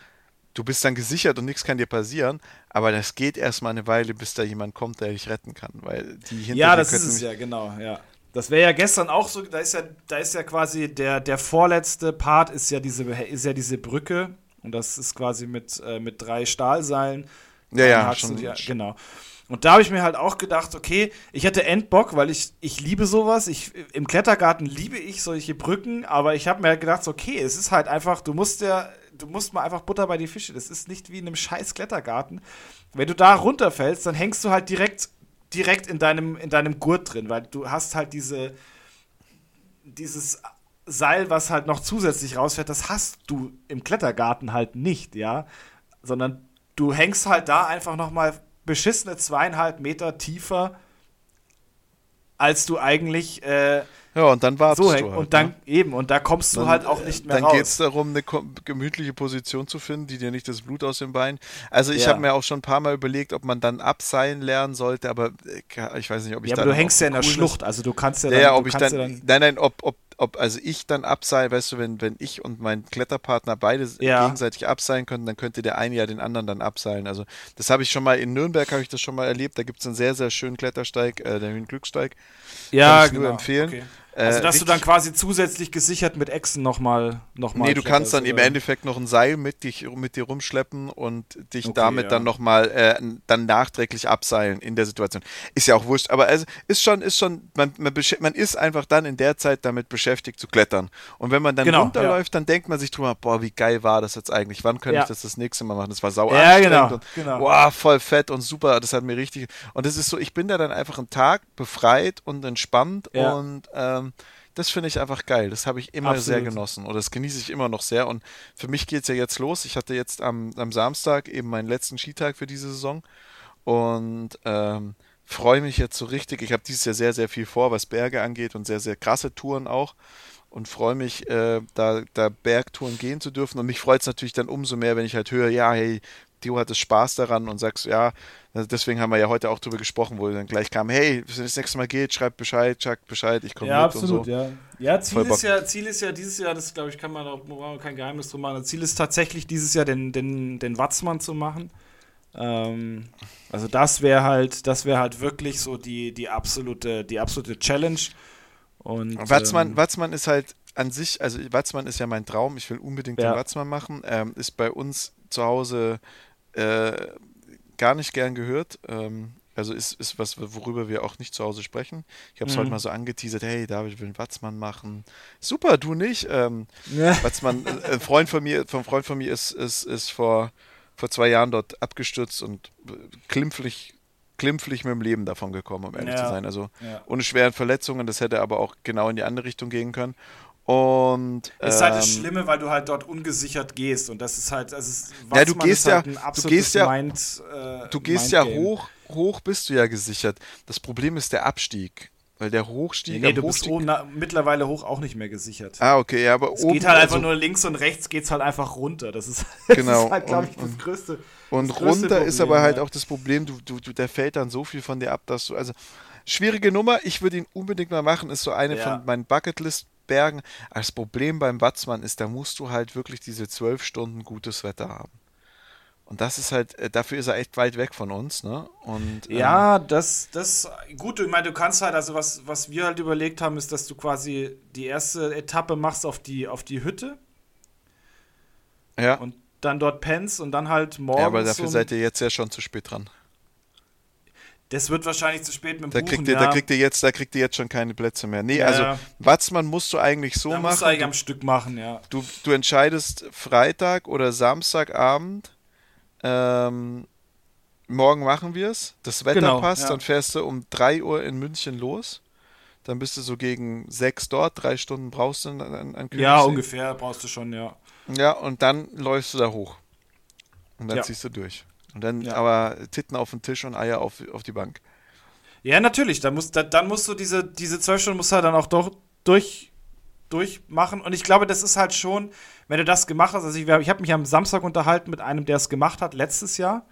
du bist dann gesichert und nichts kann dir passieren, aber das geht erstmal eine Weile, bis da jemand kommt, der dich retten kann. Weil die hinter Ja, das ist es ja, genau, ja. Das wäre ja gestern auch so, da ist ja, da ist ja quasi der, der vorletzte Part ist ja diese, ist ja diese Brücke und das ist quasi mit, äh, mit drei Stahlseilen. Ja, ja, schon, die, genau. Und da habe ich mir halt auch gedacht, okay, ich hätte Endbock, weil ich, ich liebe sowas. Ich, Im Klettergarten liebe ich solche Brücken, aber ich habe mir halt gedacht, okay, es ist halt einfach, du musst ja, du musst mal einfach Butter bei die Fische. Das ist nicht wie in einem scheiß Klettergarten. Wenn du da runterfällst, dann hängst du halt direkt, direkt in deinem, in deinem Gurt drin, weil du hast halt diese, dieses Seil, was halt noch zusätzlich rausfährt, das hast du im Klettergarten halt nicht, ja. Sondern du hängst halt da einfach nochmal beschissene zweieinhalb Meter tiefer, als du eigentlich. Äh, ja, und dann wartest so, du halt, Und dann ne? eben, und da kommst dann, du halt auch nicht mehr dann raus. Dann geht es darum, eine gemütliche Position zu finden, die dir nicht das Blut aus den Beinen. Also ich ja. habe mir auch schon ein paar Mal überlegt, ob man dann abseilen lernen sollte, aber äh, ich weiß nicht, ob ich ja, dann. Aber du hängst ja in der Schlucht, also du kannst ja. Ja, dann, ob ich dann, dann, Nein, nein, ob, ob ob also ich dann abseilen, weißt du, wenn, wenn ich und mein Kletterpartner beide ja. gegenseitig abseilen könnten, dann könnte der eine ja den anderen dann abseilen. Also das habe ich schon mal in Nürnberg habe ich das schon mal erlebt. Da gibt es einen sehr, sehr schönen Klettersteig, äh, der Höhenglücksteig. Ja, Kann ich genau. nur empfehlen. Okay. Also, äh, dass du dann quasi zusätzlich gesichert mit Echsen nochmal noch mal Nee, du kannst dann oder? im Endeffekt noch ein Seil mit, dich, mit dir rumschleppen und dich okay, damit ja. dann nochmal äh, dann nachträglich abseilen in der Situation. Ist ja auch wurscht, aber also ist schon, ist schon, man, man, man ist einfach dann in der Zeit damit beschäftigt zu klettern. Und wenn man dann genau, runterläuft, ja. dann denkt man sich drüber, boah, wie geil war das jetzt eigentlich? Wann könnte ja. ich das das nächste Mal machen? Das war sau ja, genau, und genau. boah, voll fett und super. Das hat mir richtig. Und es ist so, ich bin da dann einfach einen Tag befreit und entspannt und ähm, das finde ich einfach geil. Das habe ich immer Absolut. sehr genossen oder das genieße ich immer noch sehr. Und für mich geht es ja jetzt los. Ich hatte jetzt am, am Samstag eben meinen letzten Skitag für diese Saison und ähm, freue mich jetzt so richtig. Ich habe dieses Jahr sehr, sehr viel vor, was Berge angeht und sehr, sehr krasse Touren auch und freue mich, äh, da, da Bergtouren gehen zu dürfen. Und mich freut es natürlich dann umso mehr, wenn ich halt höre, ja, hey, du hattest Spaß daran und sagst, ja, deswegen haben wir ja heute auch drüber gesprochen, wo dann gleich kam, hey, wenn das nächste Mal geht, schreib Bescheid, sagt Bescheid, ich komme ja, mit absolut, und so. Ja, ja Ziel, ist ja, Ziel ist ja dieses Jahr, das glaube ich, kann man auch kein Geheimnis drum machen, Ziel ist tatsächlich dieses Jahr den, den, den Watzmann zu machen. Ähm, also das wäre halt, das wäre halt wirklich so die, die absolute, die absolute Challenge. Und, Watzmann, ähm, Watzmann ist halt an sich, also Watzmann ist ja mein Traum, ich will unbedingt ja. den Watzmann machen, ähm, ist bei uns zu Hause äh, gar nicht gern gehört. Ähm, also ist, ist was, worüber wir auch nicht zu Hause sprechen. Ich habe es mhm. heute mal so angeteasert, hey, David will einen Watzmann machen. Super, du nicht. Ähm, ja. *laughs* Watzmann, äh, ein Freund von mir, vom Freund von mir ist, ist, ist vor, vor zwei Jahren dort abgestürzt und klimpflich, klimpflich mit dem Leben davon gekommen, um ehrlich ja. zu sein. Also ja. ohne schweren Verletzungen, das hätte aber auch genau in die andere Richtung gehen können. Und, ähm, ist halt das ähm, Schlimme, weil du halt dort ungesichert gehst und das ist halt, das ist, ja, du gehst halt ja, du gehst ja, Mind, äh, du gehst ja hoch, hoch bist du ja gesichert. Das Problem ist der Abstieg. Weil der Hochstieg. Nee, nee du bist oben, na, mittlerweile hoch auch nicht mehr gesichert. Ah, okay, ja, aber es oben. geht halt einfach also, nur links und rechts geht es halt einfach runter. Das ist, das genau, ist halt, glaube ich, das größte. Und das runter Problem, ist aber halt auch das Problem, du, du, du, der fällt dann so viel von dir ab, dass du. Also, schwierige Nummer, ich würde ihn unbedingt mal machen, ist so eine ja. von meinen Bucketlist Bergen. Das Problem beim Watzmann ist, da musst du halt wirklich diese zwölf Stunden gutes Wetter haben. Und das ist halt, äh, dafür ist er echt weit weg von uns, ne? Und, ähm, ja, das, das, gut, ich meine, du kannst halt, also was, was wir halt überlegt haben, ist, dass du quasi die erste Etappe machst auf die, auf die Hütte. Ja. Und dann dort pennst und dann halt morgens. Ja, aber dafür um, seid ihr jetzt ja schon zu spät dran. Das wird wahrscheinlich zu spät mit dem da Buchen, kriegt ihr, ja. Da kriegt ihr jetzt, da kriegt ihr jetzt schon keine Plätze mehr. Nee, ja, also Watzmann musst du eigentlich so da machen. Musst du eigentlich am Stück machen, ja. Du, du entscheidest Freitag oder Samstagabend. Ähm, morgen machen wir es. Das Wetter genau, passt, ja. dann fährst du um 3 Uhr in München los. Dann bist du so gegen 6 dort, drei Stunden brauchst du an, an Ja, ungefähr brauchst du schon, ja. Ja, und dann läufst du da hoch. Und dann ziehst du durch. Und dann ja. aber Titten auf den Tisch und Eier auf, auf die Bank. Ja, natürlich. Dann musst, da, dann musst du diese, diese zwölf Stunden musst du halt dann auch doch durch, durchmachen. Und ich glaube, das ist halt schon, wenn du das gemacht hast. Also ich, ich habe mich am Samstag unterhalten mit einem, der es gemacht hat, letztes Jahr.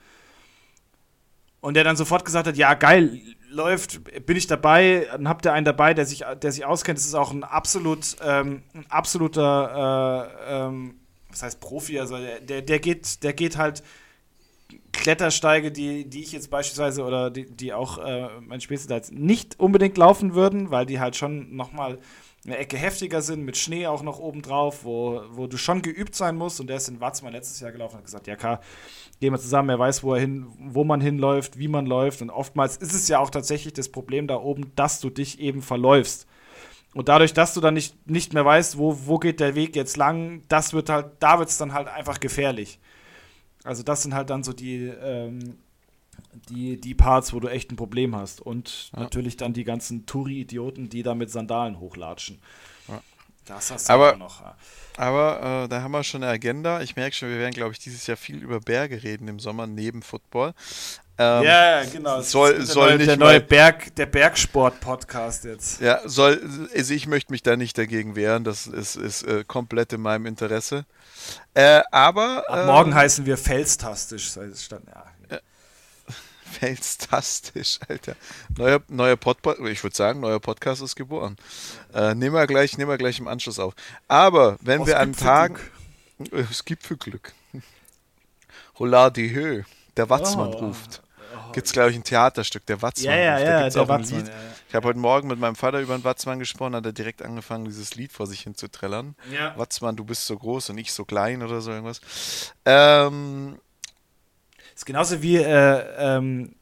Und der dann sofort gesagt hat, ja, geil, läuft, bin ich dabei, dann habt ihr einen dabei, der sich, der sich auskennt. Das ist auch ein absolut, ähm, ein absoluter, äh, ähm, was heißt Profi, also der, der geht, der geht halt Klettersteige, die, die ich jetzt beispielsweise oder die, die auch äh, mein jetzt nicht unbedingt laufen würden, weil die halt schon nochmal eine Ecke heftiger sind, mit Schnee auch noch oben drauf, wo, wo du schon geübt sein musst. Und der ist in Watzmann letztes Jahr gelaufen und hat gesagt, ja klar, gehen wir zusammen, er weiß, wo, er hin, wo man hinläuft, wie man läuft. Und oftmals ist es ja auch tatsächlich das Problem da oben, dass du dich eben verläufst. Und dadurch, dass du dann nicht, nicht mehr weißt, wo, wo geht der Weg jetzt lang, das wird halt, da wird es dann halt einfach gefährlich. Also das sind halt dann so die, ähm, die, die Parts, wo du echt ein Problem hast. Und ja. natürlich dann die ganzen Touri-Idioten, die da mit Sandalen hochlatschen. Ja. Das hast du aber noch. Ja. Aber äh, da haben wir schon eine Agenda. Ich merke schon, wir werden, glaube ich, dieses Jahr viel über Berge reden im Sommer neben Football. Ähm, ja, genau. Soll, soll neue, nicht der neue Berg, der Bergsport-Podcast jetzt. Ja, soll, also ich möchte mich da nicht dagegen wehren. Das ist, ist äh, komplett in meinem Interesse. Äh, aber. Ab morgen ähm, heißen wir Felstastisch. Stand, ja. *laughs* Felstastisch, Alter. Neuer, neuer Podcast, ich würde sagen, neuer Podcast ist geboren. Äh, nehmen, wir gleich, nehmen wir gleich im Anschluss auf. Aber wenn oh, wir an Tagen. Es gibt für Glück. *laughs* Hola die Höhe. Der Watzmann oh. ruft. Gibt es, glaube ich, ein Theaterstück, der Watzmann. Ja, ja, ja, der Watzmann, ja, ja. Ich habe heute Morgen mit meinem Vater über den Watzmann gesprochen, hat er direkt angefangen, dieses Lied vor sich hin zu trällern. Ja. Watzmann, du bist so groß und ich so klein oder so irgendwas. Ähm, ist genauso wie äh, ähm,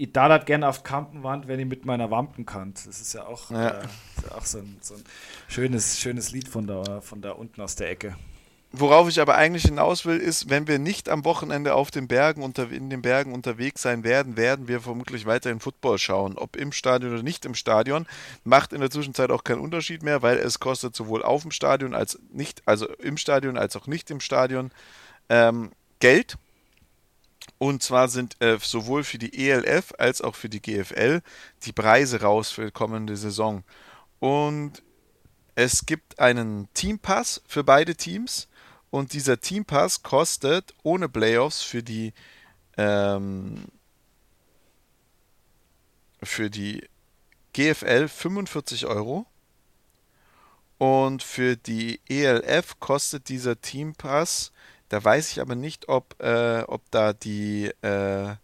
ich da das gerne auf Kampenwand, wenn ich mit meiner Wampen kann. Das ist ja auch, ja. Äh, ist ja auch so, ein, so, ein, schönes, schönes Lied von da, von da unten aus der Ecke. Worauf ich aber eigentlich hinaus will, ist, wenn wir nicht am Wochenende auf den Bergen unter, in den Bergen unterwegs sein werden, werden wir vermutlich weiterhin Football schauen. Ob im Stadion oder nicht im Stadion, macht in der Zwischenzeit auch keinen Unterschied mehr, weil es kostet sowohl auf dem Stadion als nicht, also im Stadion als auch nicht im Stadion ähm, Geld. Und zwar sind äh, sowohl für die ELF als auch für die GFL die Preise raus für die kommende Saison. Und es gibt einen Teampass für beide Teams und dieser Team Pass kostet ohne Playoffs für die ähm, für die GFL 45 Euro und für die ELF kostet dieser Team Pass, da weiß ich aber nicht, ob, äh, ob da die äh,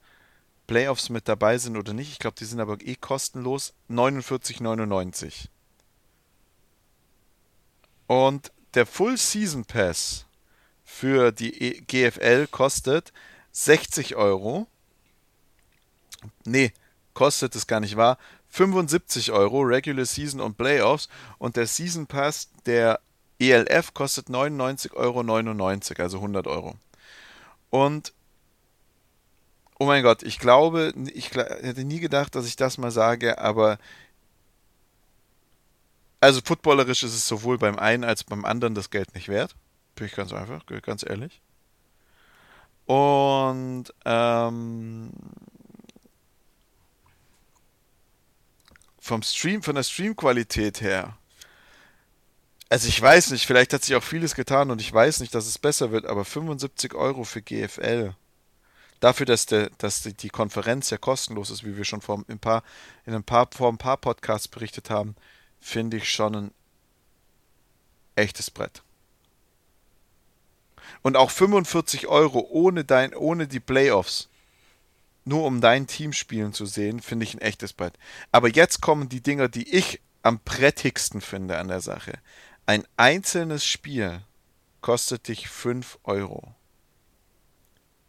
Playoffs mit dabei sind oder nicht. Ich glaube, die sind aber eh kostenlos. 49,99. Und der Full Season Pass für die e- GFL kostet 60 Euro. Nee, kostet es gar nicht wahr. 75 Euro, Regular Season und Playoffs. Und der Season Pass der ELF kostet 99,99 Euro, also 100 Euro. Und oh mein Gott, ich glaube, ich hätte nie gedacht, dass ich das mal sage, aber also footballerisch ist es sowohl beim einen als beim anderen das Geld nicht wert. Bin ich ganz einfach, ganz ehrlich. Und ähm, vom Stream, von der Streamqualität her. Also ich weiß nicht, vielleicht hat sich auch vieles getan und ich weiß nicht, dass es besser wird, aber 75 Euro für GFL. Dafür, dass, der, dass die Konferenz ja kostenlos ist, wie wir schon vor ein paar, in ein paar, vor ein paar Podcasts berichtet haben, finde ich schon ein echtes Brett. Und auch 45 Euro ohne, dein, ohne die Playoffs, nur um dein Team spielen zu sehen, finde ich ein echtes Brett. Aber jetzt kommen die Dinger, die ich am brettigsten finde an der Sache. Ein einzelnes Spiel kostet dich 5 Euro.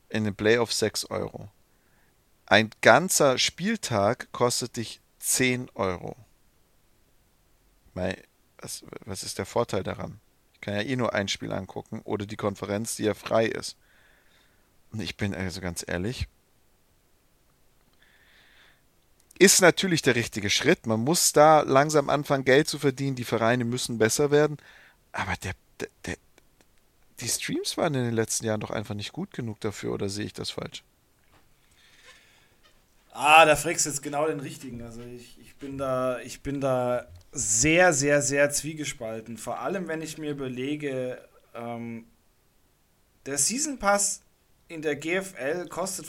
In den Playoffs 6 Euro. Ein ganzer Spieltag kostet dich 10 Euro. Was, was ist der Vorteil daran? Ich kann ja eh nur ein Spiel angucken oder die Konferenz, die ja frei ist. Und ich bin also ganz ehrlich, ist natürlich der richtige Schritt. Man muss da langsam anfangen, Geld zu verdienen. Die Vereine müssen besser werden. Aber der, der, der, die Streams waren in den letzten Jahren doch einfach nicht gut genug dafür, oder sehe ich das falsch? Ah, da fragst du jetzt genau den richtigen. Also ich, ich bin da, ich bin da sehr, sehr, sehr zwiegespalten. Vor allem, wenn ich mir überlege, ähm, der Season Pass in der GFL kostet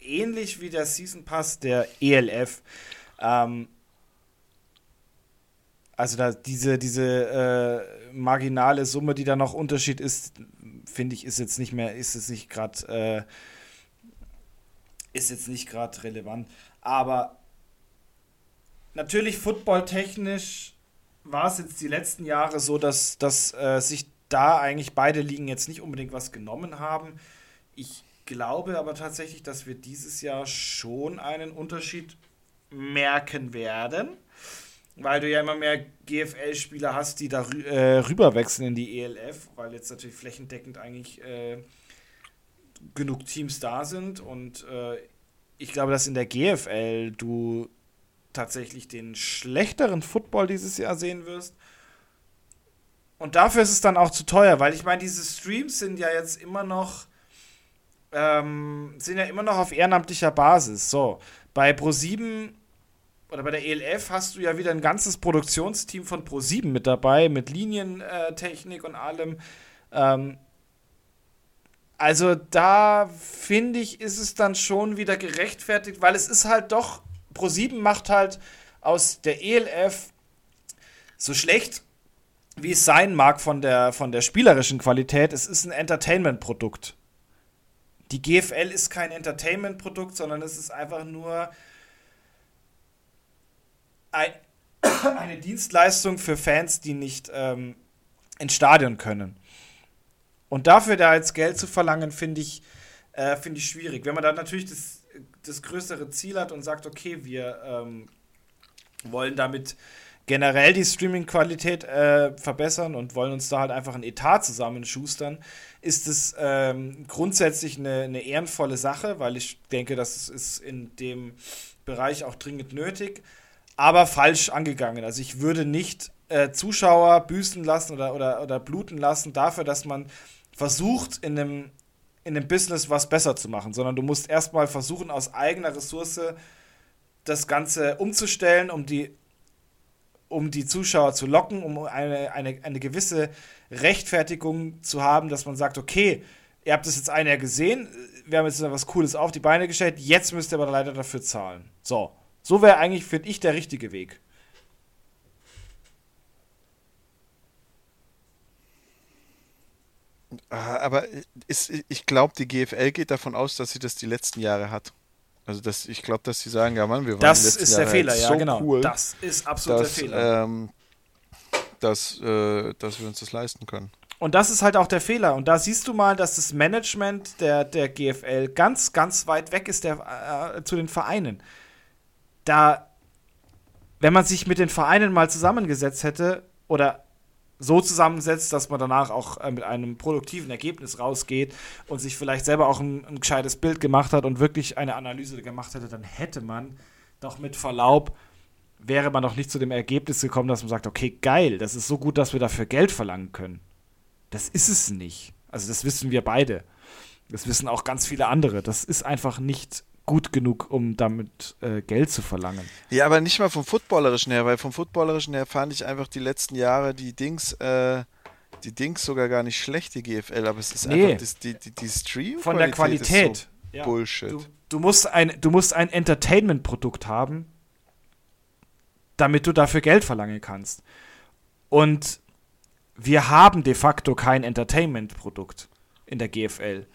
ähnlich wie der Season Pass der ELF. Ähm, also da diese, diese äh, marginale Summe, die da noch Unterschied ist, finde ich, ist jetzt nicht mehr, ist jetzt nicht gerade, äh, ist jetzt nicht gerade relevant. Aber natürlich footballtechnisch war es jetzt die letzten Jahre so, dass, dass äh, sich da eigentlich beide Ligen jetzt nicht unbedingt was genommen haben. Ich glaube aber tatsächlich, dass wir dieses Jahr schon einen Unterschied merken werden, weil du ja immer mehr GFL-Spieler hast, die da äh, rüberwechseln in die ELF, weil jetzt natürlich flächendeckend eigentlich äh, genug Teams da sind und äh, ich glaube, dass in der GFL du tatsächlich den schlechteren Football dieses Jahr sehen wirst. Und dafür ist es dann auch zu teuer, weil ich meine, diese Streams sind ja jetzt immer noch ähm, sind ja immer noch auf ehrenamtlicher Basis. So, bei Pro7 oder bei der ELF hast du ja wieder ein ganzes Produktionsteam von Pro7 mit dabei, mit Linientechnik und allem. Ähm, also da finde ich, ist es dann schon wieder gerechtfertigt, weil es ist halt doch Pro7 macht halt aus der ELF so schlecht, wie es sein mag von der, von der spielerischen Qualität, es ist ein Entertainment-Produkt. Die GFL ist kein Entertainment-Produkt, sondern es ist einfach nur ein, *coughs* eine Dienstleistung für Fans, die nicht ähm, ins Stadion können. Und dafür da jetzt Geld zu verlangen, finde ich, äh, find ich schwierig. Wenn man dann natürlich das das größere Ziel hat und sagt, okay, wir ähm, wollen damit generell die Streaming-Qualität äh, verbessern und wollen uns da halt einfach ein Etat zusammenschustern, ist es ähm, grundsätzlich eine, eine, ehrenvolle Sache, weil ich denke, das ist in dem Bereich auch dringend nötig, aber falsch angegangen. Also ich würde nicht äh, Zuschauer büßen lassen oder, oder, oder bluten lassen dafür, dass man versucht, in einem, in einem Business was besser zu machen, sondern du musst erstmal versuchen, aus eigener Ressource das Ganze umzustellen, um die um die Zuschauer zu locken, um eine, eine, eine gewisse Rechtfertigung zu haben, dass man sagt, okay, ihr habt das jetzt ein Jahr gesehen, wir haben jetzt was Cooles auf die Beine gestellt, jetzt müsst ihr aber leider dafür zahlen. So, so wäre eigentlich, finde ich, der richtige Weg. Aber ist, ich glaube, die GFL geht davon aus, dass sie das die letzten Jahre hat. Also das, ich glaube, dass sie sagen, ja Mann, wir waren Das ist der Jahre Fehler, ja, so genau. Cool, das ist absolut dass, der Fehler. Ähm, dass, äh, dass wir uns das leisten können. Und das ist halt auch der Fehler. Und da siehst du mal, dass das Management der, der GFL ganz, ganz weit weg ist der, äh, zu den Vereinen. Da, wenn man sich mit den Vereinen mal zusammengesetzt hätte oder so zusammensetzt, dass man danach auch äh, mit einem produktiven Ergebnis rausgeht und sich vielleicht selber auch ein, ein gescheites Bild gemacht hat und wirklich eine Analyse gemacht hätte, dann hätte man doch mit Verlaub, wäre man doch nicht zu dem Ergebnis gekommen, dass man sagt, okay, geil, das ist so gut, dass wir dafür Geld verlangen können. Das ist es nicht. Also das wissen wir beide. Das wissen auch ganz viele andere. Das ist einfach nicht gut genug, um damit äh, Geld zu verlangen. Ja, aber nicht mal vom Footballerischen her, weil vom Footballerischen her fand ich einfach die letzten Jahre die Dings, äh, die Dings sogar gar nicht schlecht, die GFL, aber es ist nee. einfach das, die, die, die Stream. Von der Qualität. So ja. Bullshit. Du, du, musst ein, du musst ein Entertainment-Produkt haben, damit du dafür Geld verlangen kannst. Und wir haben de facto kein Entertainment-Produkt in der GFL.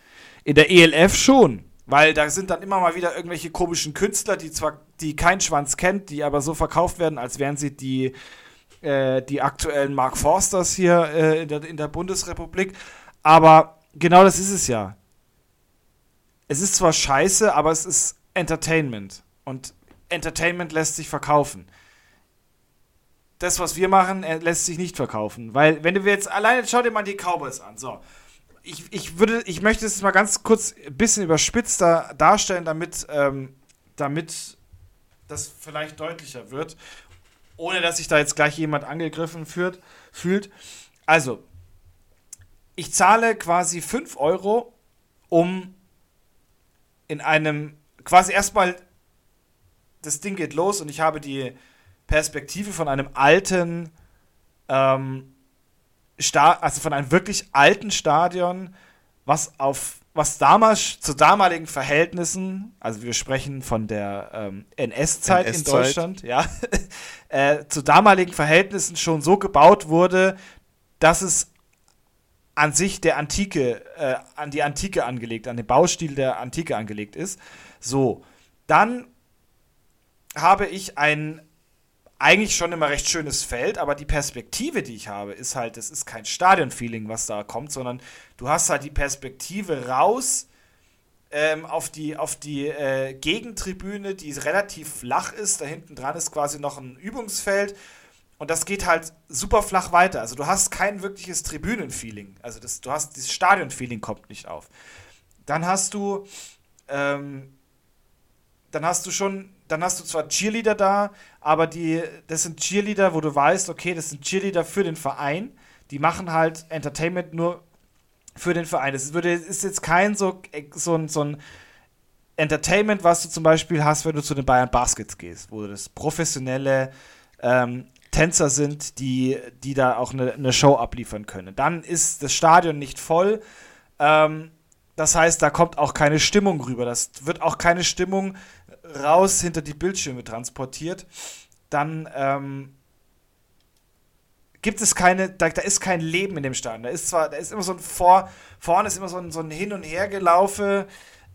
In der ELF schon. Weil da sind dann immer mal wieder irgendwelche komischen Künstler, die zwar, die kein Schwanz kennt, die aber so verkauft werden, als wären sie die, äh, die aktuellen Mark Forsters hier äh, in, der, in der Bundesrepublik. Aber genau das ist es ja. Es ist zwar scheiße, aber es ist Entertainment. Und Entertainment lässt sich verkaufen. Das, was wir machen, äh, lässt sich nicht verkaufen. Weil, wenn du jetzt alleine, schau dir mal die Cowboys an. So ich, ich würde, ich möchte es mal ganz kurz ein bisschen überspitzter darstellen, damit, ähm, damit das vielleicht deutlicher wird, ohne dass sich da jetzt gleich jemand angegriffen führt, fühlt. Also, ich zahle quasi 5 Euro, um in einem, quasi erstmal, das Ding geht los und ich habe die Perspektive von einem alten, ähm, Sta also von einem wirklich alten Stadion, was auf was damals zu damaligen Verhältnissen, also wir sprechen von der ähm, NS-Zeit NS in Deutschland, ja, *laughs* äh, zu damaligen Verhältnissen schon so gebaut wurde, dass es an sich der Antike, äh, an die Antike angelegt, an den Baustil der Antike angelegt ist. So, dann habe ich ein eigentlich schon immer recht schönes Feld, aber die Perspektive, die ich habe, ist halt, es ist kein Stadion-Feeling, was da kommt, sondern du hast halt die Perspektive raus ähm, auf die, auf die äh, Gegentribüne, die relativ flach ist. Da hinten dran ist quasi noch ein Übungsfeld. Und das geht halt super flach weiter. Also du hast kein wirkliches Tribünen-Feeling. Also das, du hast dieses Stadion-Feeling kommt nicht auf. Dann hast du, ähm, dann hast du schon dann hast du zwar Cheerleader da, aber die, das sind Cheerleader, wo du weißt, okay, das sind Cheerleader für den Verein. Die machen halt Entertainment nur für den Verein. Das würde, ist jetzt kein so, so, ein, so ein Entertainment, was du zum Beispiel hast, wenn du zu den Bayern Baskets gehst, wo das professionelle ähm, Tänzer sind, die, die da auch eine, eine, Show abliefern können. Dann ist das Stadion nicht voll. Ähm, das heißt, da kommt auch keine Stimmung rüber. Das wird auch keine Stimmung raus hinter die Bildschirme transportiert, dann ähm, gibt es keine, da, da, ist kein Leben in dem Stadion. Da ist zwar, da ist immer so ein Vor, vorne ist immer so ein, so ein Hin- und Hergelaufe,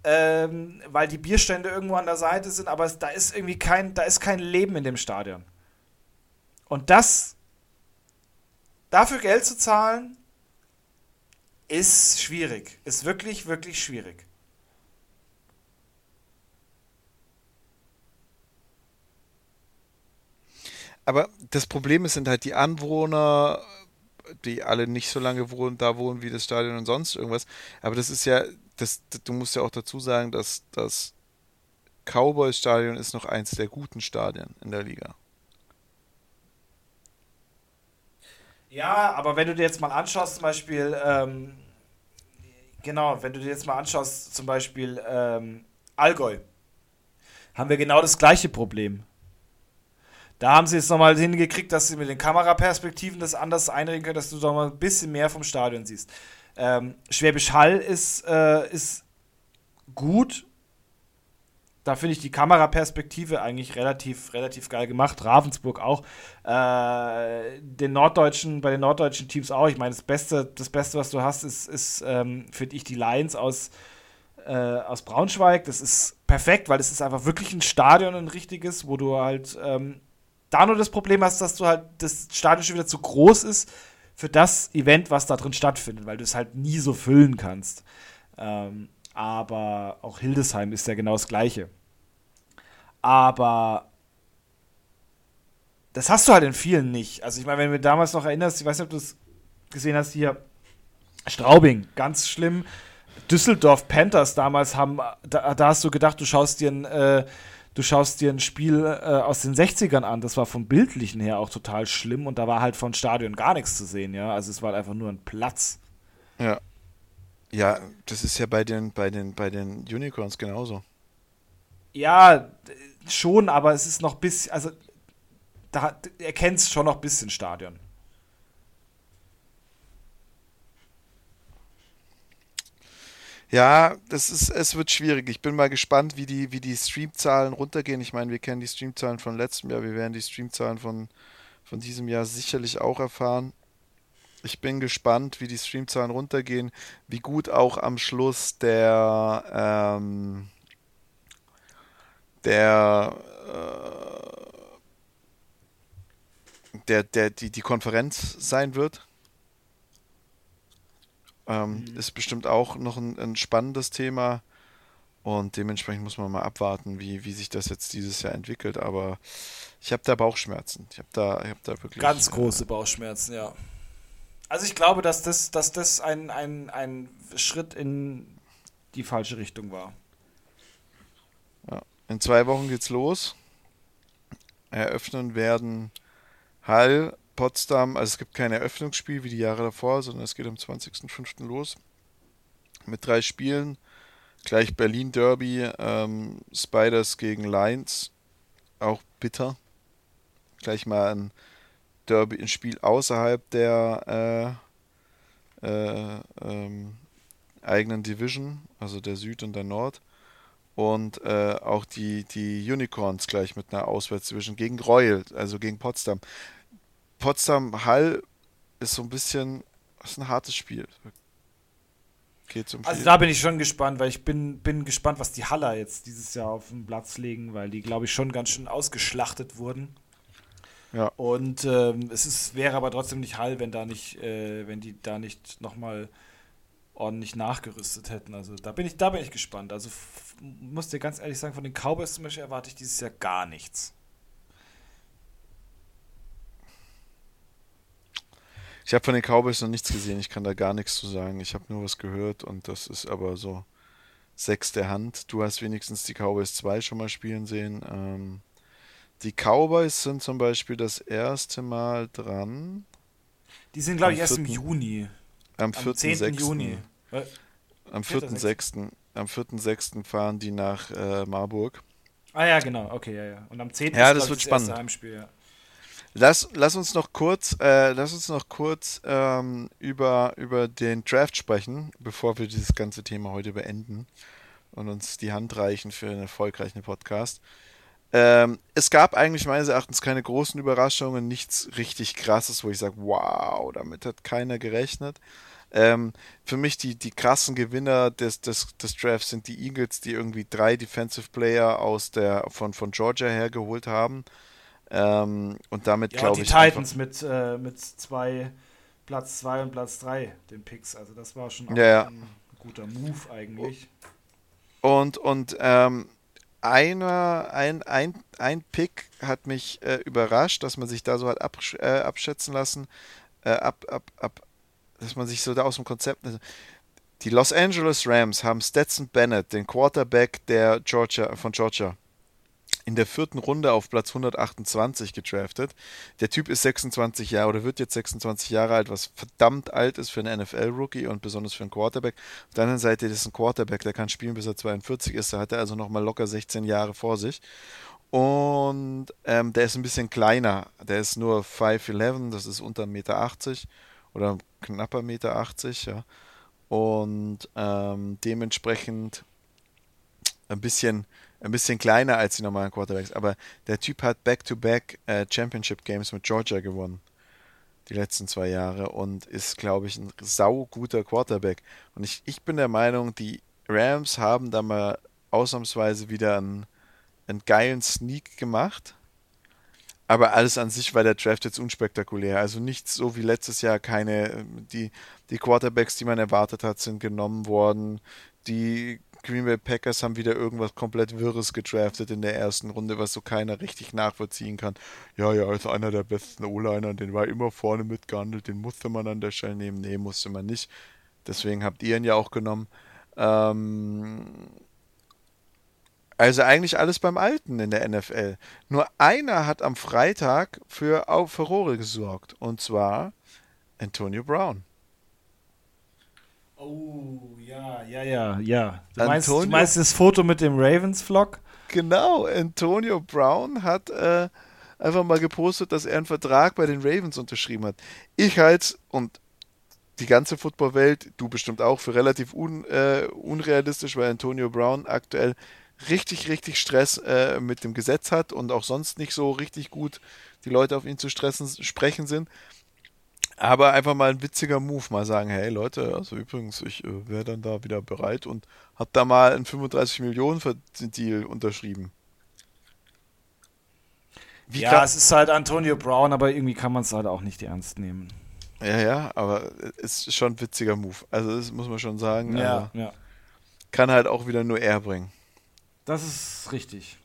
ähm, weil die Bierstände irgendwo an der Seite sind, aber da ist irgendwie kein, da ist kein Leben in dem Stadion. Und das, dafür Geld zu zahlen, ist schwierig. Ist wirklich, wirklich schwierig. Aber das Problem ist, sind halt die Anwohner, die alle nicht so lange wohnen, da wohnen wie das Stadion und sonst irgendwas. Aber das ist ja, das, du musst ja auch dazu sagen, dass das Cowboys-Stadion ist noch eins der guten Stadien in der Liga. Ja, aber wenn du dir jetzt mal anschaust, zum Beispiel, ähm, genau, wenn du dir jetzt mal anschaust, zum Beispiel ähm, Allgäu, haben wir genau das gleiche Problem. Da haben sie es nochmal hingekriegt, dass sie mit den Kameraperspektiven das anders einreden können, dass du doch mal ein bisschen mehr vom Stadion siehst. Ähm, Schwäbisch Hall ist, äh, ist gut, da finde ich die Kameraperspektive eigentlich relativ, relativ geil gemacht. Ravensburg auch. Äh, den norddeutschen, bei den norddeutschen Teams auch. Ich meine, das Beste, das Beste, was du hast, ist, ist ähm, finde ich, die Lions aus, äh, aus Braunschweig. Das ist perfekt, weil es ist einfach wirklich ein Stadion, ein richtiges, wo du halt ähm, da nur das Problem hast, dass du halt das Stadion schon wieder zu groß ist für das Event, was da drin stattfindet, weil du es halt nie so füllen kannst. Ähm, aber auch Hildesheim ist ja genau das Gleiche. Aber das hast du halt in vielen nicht. Also ich meine, wenn du damals noch erinnerst, ich weiß nicht, ob du es gesehen hast, hier Straubing, ganz schlimm. Düsseldorf Panthers damals haben, da, da hast du gedacht, du schaust dir ein, äh, du schaust dir ein Spiel äh, aus den 60ern an. Das war vom Bildlichen her auch total schlimm und da war halt von Stadion gar nichts zu sehen, ja. Also es war halt einfach nur ein Platz. Ja. Ja, das ist ja bei den, bei den, bei den Unicorns genauso. Ja, schon, aber es ist noch bisschen, also da erkennst schon noch ein bisschen Stadion. Ja, das ist, es wird schwierig. Ich bin mal gespannt, wie die, wie die Streamzahlen runtergehen. Ich meine, wir kennen die Streamzahlen von letztem Jahr, wir werden die Streamzahlen von, von diesem Jahr sicherlich auch erfahren. Ich bin gespannt, wie die Streamzahlen runtergehen, wie gut auch am Schluss der ähm, der, äh, der, der, die, die Konferenz sein wird. Ähm, mhm. Ist bestimmt auch noch ein, ein, spannendes Thema. Und dementsprechend muss man mal abwarten, wie, wie sich das jetzt dieses Jahr entwickelt. Aber ich habe da Bauchschmerzen. Ich habe da, hab da wirklich. Ganz äh, große Bauchschmerzen, ja. Also ich glaube, dass das, dass das ein, ein, ein Schritt in die falsche Richtung war. In zwei Wochen geht's los. Eröffnen werden Hall, Potsdam, also es gibt kein Eröffnungsspiel wie die Jahre davor, sondern es geht am 20.05. los. Mit drei Spielen. Gleich Berlin Derby, ähm, Spiders gegen Lions. Auch bitter. Gleich mal ein Derby, ein Spiel außerhalb der äh, äh, ähm, eigenen Division, also der Süd und der Nord und äh, auch die, die Unicorns gleich mit einer Auswärtsdivision gegen Royal, also gegen Potsdam. Potsdam Hall ist so ein bisschen, ist ein hartes Spiel. Geht um also da bin ich schon gespannt, weil ich bin, bin gespannt, was die Haller jetzt dieses Jahr auf den Platz legen, weil die, glaube ich, schon ganz schön ausgeschlachtet wurden. Ja. Und ähm, es ist, wäre aber trotzdem nicht Hall, wenn da nicht, äh, wenn die da nicht nochmal ordentlich nachgerüstet hätten. Also da bin ich, da bin ich gespannt. Also muss dir ganz ehrlich sagen, von den Cowboys zum Beispiel erwarte ich dieses Jahr gar nichts. Ich habe von den Cowboys noch nichts gesehen, ich kann da gar nichts zu sagen. Ich habe nur was gehört und das ist aber so sechste Hand. Du hast wenigstens die Cowboys 2 schon mal spielen sehen. Ähm, die Cowboys sind zum Beispiel das erste Mal dran. Die sind, glaube ich, erst im Juni. Am 4. Juni. Am 4.6. Am 4.6. fahren die nach äh, Marburg. Ah ja, genau, okay, ja, ja. Und am 10. Ja, ist, das wird das spannend. Heimspiel, ja. Lass, lass uns noch kurz, äh, lass uns noch kurz ähm, über, über den Draft sprechen, bevor wir dieses ganze Thema heute beenden und uns die Hand reichen für einen erfolgreichen Podcast. Ähm, es gab eigentlich meines Erachtens keine großen Überraschungen, nichts richtig krasses, wo ich sage, wow, damit hat keiner gerechnet. Ähm, für mich die, die krassen Gewinner des, des, des Drafts sind die Eagles, die irgendwie drei Defensive Player aus der, von, von Georgia hergeholt haben. Ähm, und damit ja, glaube ich. Die Titans mit, äh, mit zwei, Platz 2 und Platz 3, den Picks. Also das war schon ja, ein guter Move eigentlich. Und, und ähm, einer, ein, ein, ein Pick hat mich äh, überrascht, dass man sich da so hat absch äh, abschätzen lassen, äh, ab, ab, ab, dass man sich so da aus dem Konzept. Die Los Angeles Rams haben Stetson Bennett, den Quarterback der Georgia, von Georgia, in der vierten Runde auf Platz 128 gedraftet. Der Typ ist 26 Jahre oder wird jetzt 26 Jahre alt, was verdammt alt ist für einen NFL-Rookie und besonders für einen Quarterback. Auf der anderen Seite ist ein Quarterback, der kann spielen, bis er 42 ist. Da hat er also nochmal locker 16 Jahre vor sich. Und ähm, der ist ein bisschen kleiner. Der ist nur 5'11, das ist unter 1,80 Meter oder knapper 1,80 Meter, ja. Und ähm, dementsprechend ein bisschen ein bisschen kleiner als die normalen Quarterbacks, aber der Typ hat Back-to-Back -back, äh, Championship Games mit Georgia gewonnen. Die letzten zwei Jahre und ist, glaube ich, ein sauguter Quarterback. Und ich, ich bin der Meinung, die Rams haben da mal ausnahmsweise wieder einen, einen geilen Sneak gemacht. Aber alles an sich war der Draft jetzt unspektakulär. Also nichts so wie letztes Jahr. Keine, die, die Quarterbacks, die man erwartet hat, sind genommen worden. Die Green Bay Packers haben wieder irgendwas komplett Wirres gedraftet in der ersten Runde, was so keiner richtig nachvollziehen kann. Ja, ja, ist einer der besten O-Liner, den war immer vorne mitgehandelt, den musste man an der Stelle nehmen. Nee, musste man nicht. Deswegen habt ihr ihn ja auch genommen. Ähm, also eigentlich alles beim Alten in der NFL. Nur einer hat am Freitag für Furore gesorgt. Und zwar Antonio Brown. Oh, ja, ja, ja, ja. Du meinst, du meinst das Foto mit dem Ravens-Vlog? Genau, Antonio Brown hat äh, einfach mal gepostet, dass er einen Vertrag bei den Ravens unterschrieben hat. Ich halte und die ganze Footballwelt, du bestimmt auch, für relativ un, äh, unrealistisch, weil Antonio Brown aktuell richtig, richtig Stress äh, mit dem Gesetz hat und auch sonst nicht so richtig gut die Leute auf ihn zu stressen, sprechen sind. Aber einfach mal ein witziger Move, mal sagen, hey Leute, also übrigens, ich äh, wäre dann da wieder bereit und hab da mal einen 35 Millionen Deal unterschrieben. Wie ja, es ist halt Antonio Brown, aber irgendwie kann man es halt auch nicht ernst nehmen. Ja, ja, aber es ist schon ein witziger Move. Also das muss man schon sagen. Ja, ja. Kann halt auch wieder nur er bringen. Das ist richtig.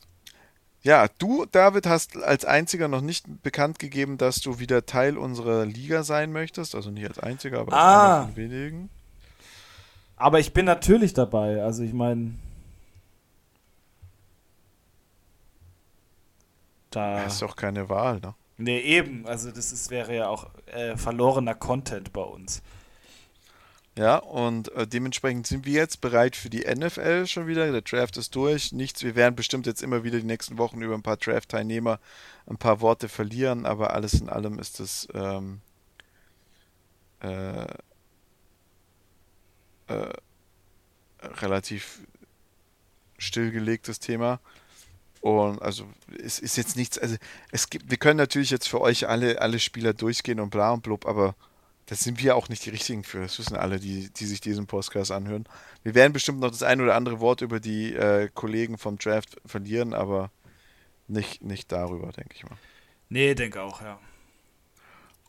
Ja, du, David, hast als einziger noch nicht bekannt gegeben, dass du wieder Teil unserer Liga sein möchtest. Also nicht als einziger, aber als ah. einer von wenigen. Aber ich bin natürlich dabei. Also ich meine. Da ist doch keine Wahl, ne? Nee, eben. Also das ist, wäre ja auch äh, verlorener Content bei uns. Ja, und äh, dementsprechend sind wir jetzt bereit für die NFL schon wieder. Der Draft ist durch. Nichts, wir werden bestimmt jetzt immer wieder die nächsten Wochen über ein paar Draft-Teilnehmer ein paar Worte verlieren, aber alles in allem ist es ähm, äh, äh, relativ stillgelegtes Thema. Und also es ist jetzt nichts, also es gibt, wir können natürlich jetzt für euch alle, alle Spieler durchgehen und bla und blub, aber das sind wir auch nicht die richtigen für. Das wissen alle, die, die sich diesen Podcast anhören. Wir werden bestimmt noch das ein oder andere Wort über die äh, Kollegen vom Draft verlieren, aber nicht, nicht darüber, denke ich mal. Nee, denke auch, ja.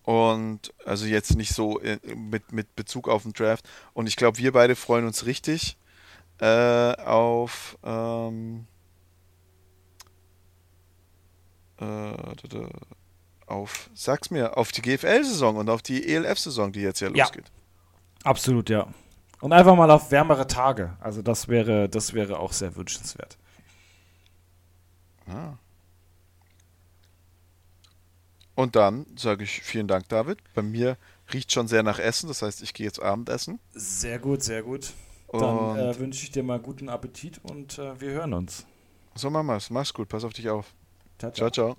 Und also jetzt nicht so äh, mit, mit Bezug auf den Draft. Und ich glaube, wir beide freuen uns richtig äh, auf ähm, äh, auf, sag's mir, auf die GFL-Saison und auf die ELF-Saison, die jetzt ja losgeht. Ja, absolut, ja. Und einfach mal auf wärmere Tage. Also das wäre, das wäre auch sehr wünschenswert. Ah. Und dann sage ich vielen Dank, David. Bei mir riecht schon sehr nach Essen, das heißt, ich gehe jetzt Abendessen. Sehr gut, sehr gut. Dann äh, wünsche ich dir mal guten Appetit und äh, wir hören uns. So machen wir es. Mach's gut, pass auf dich auf. ciao. ciao. ciao.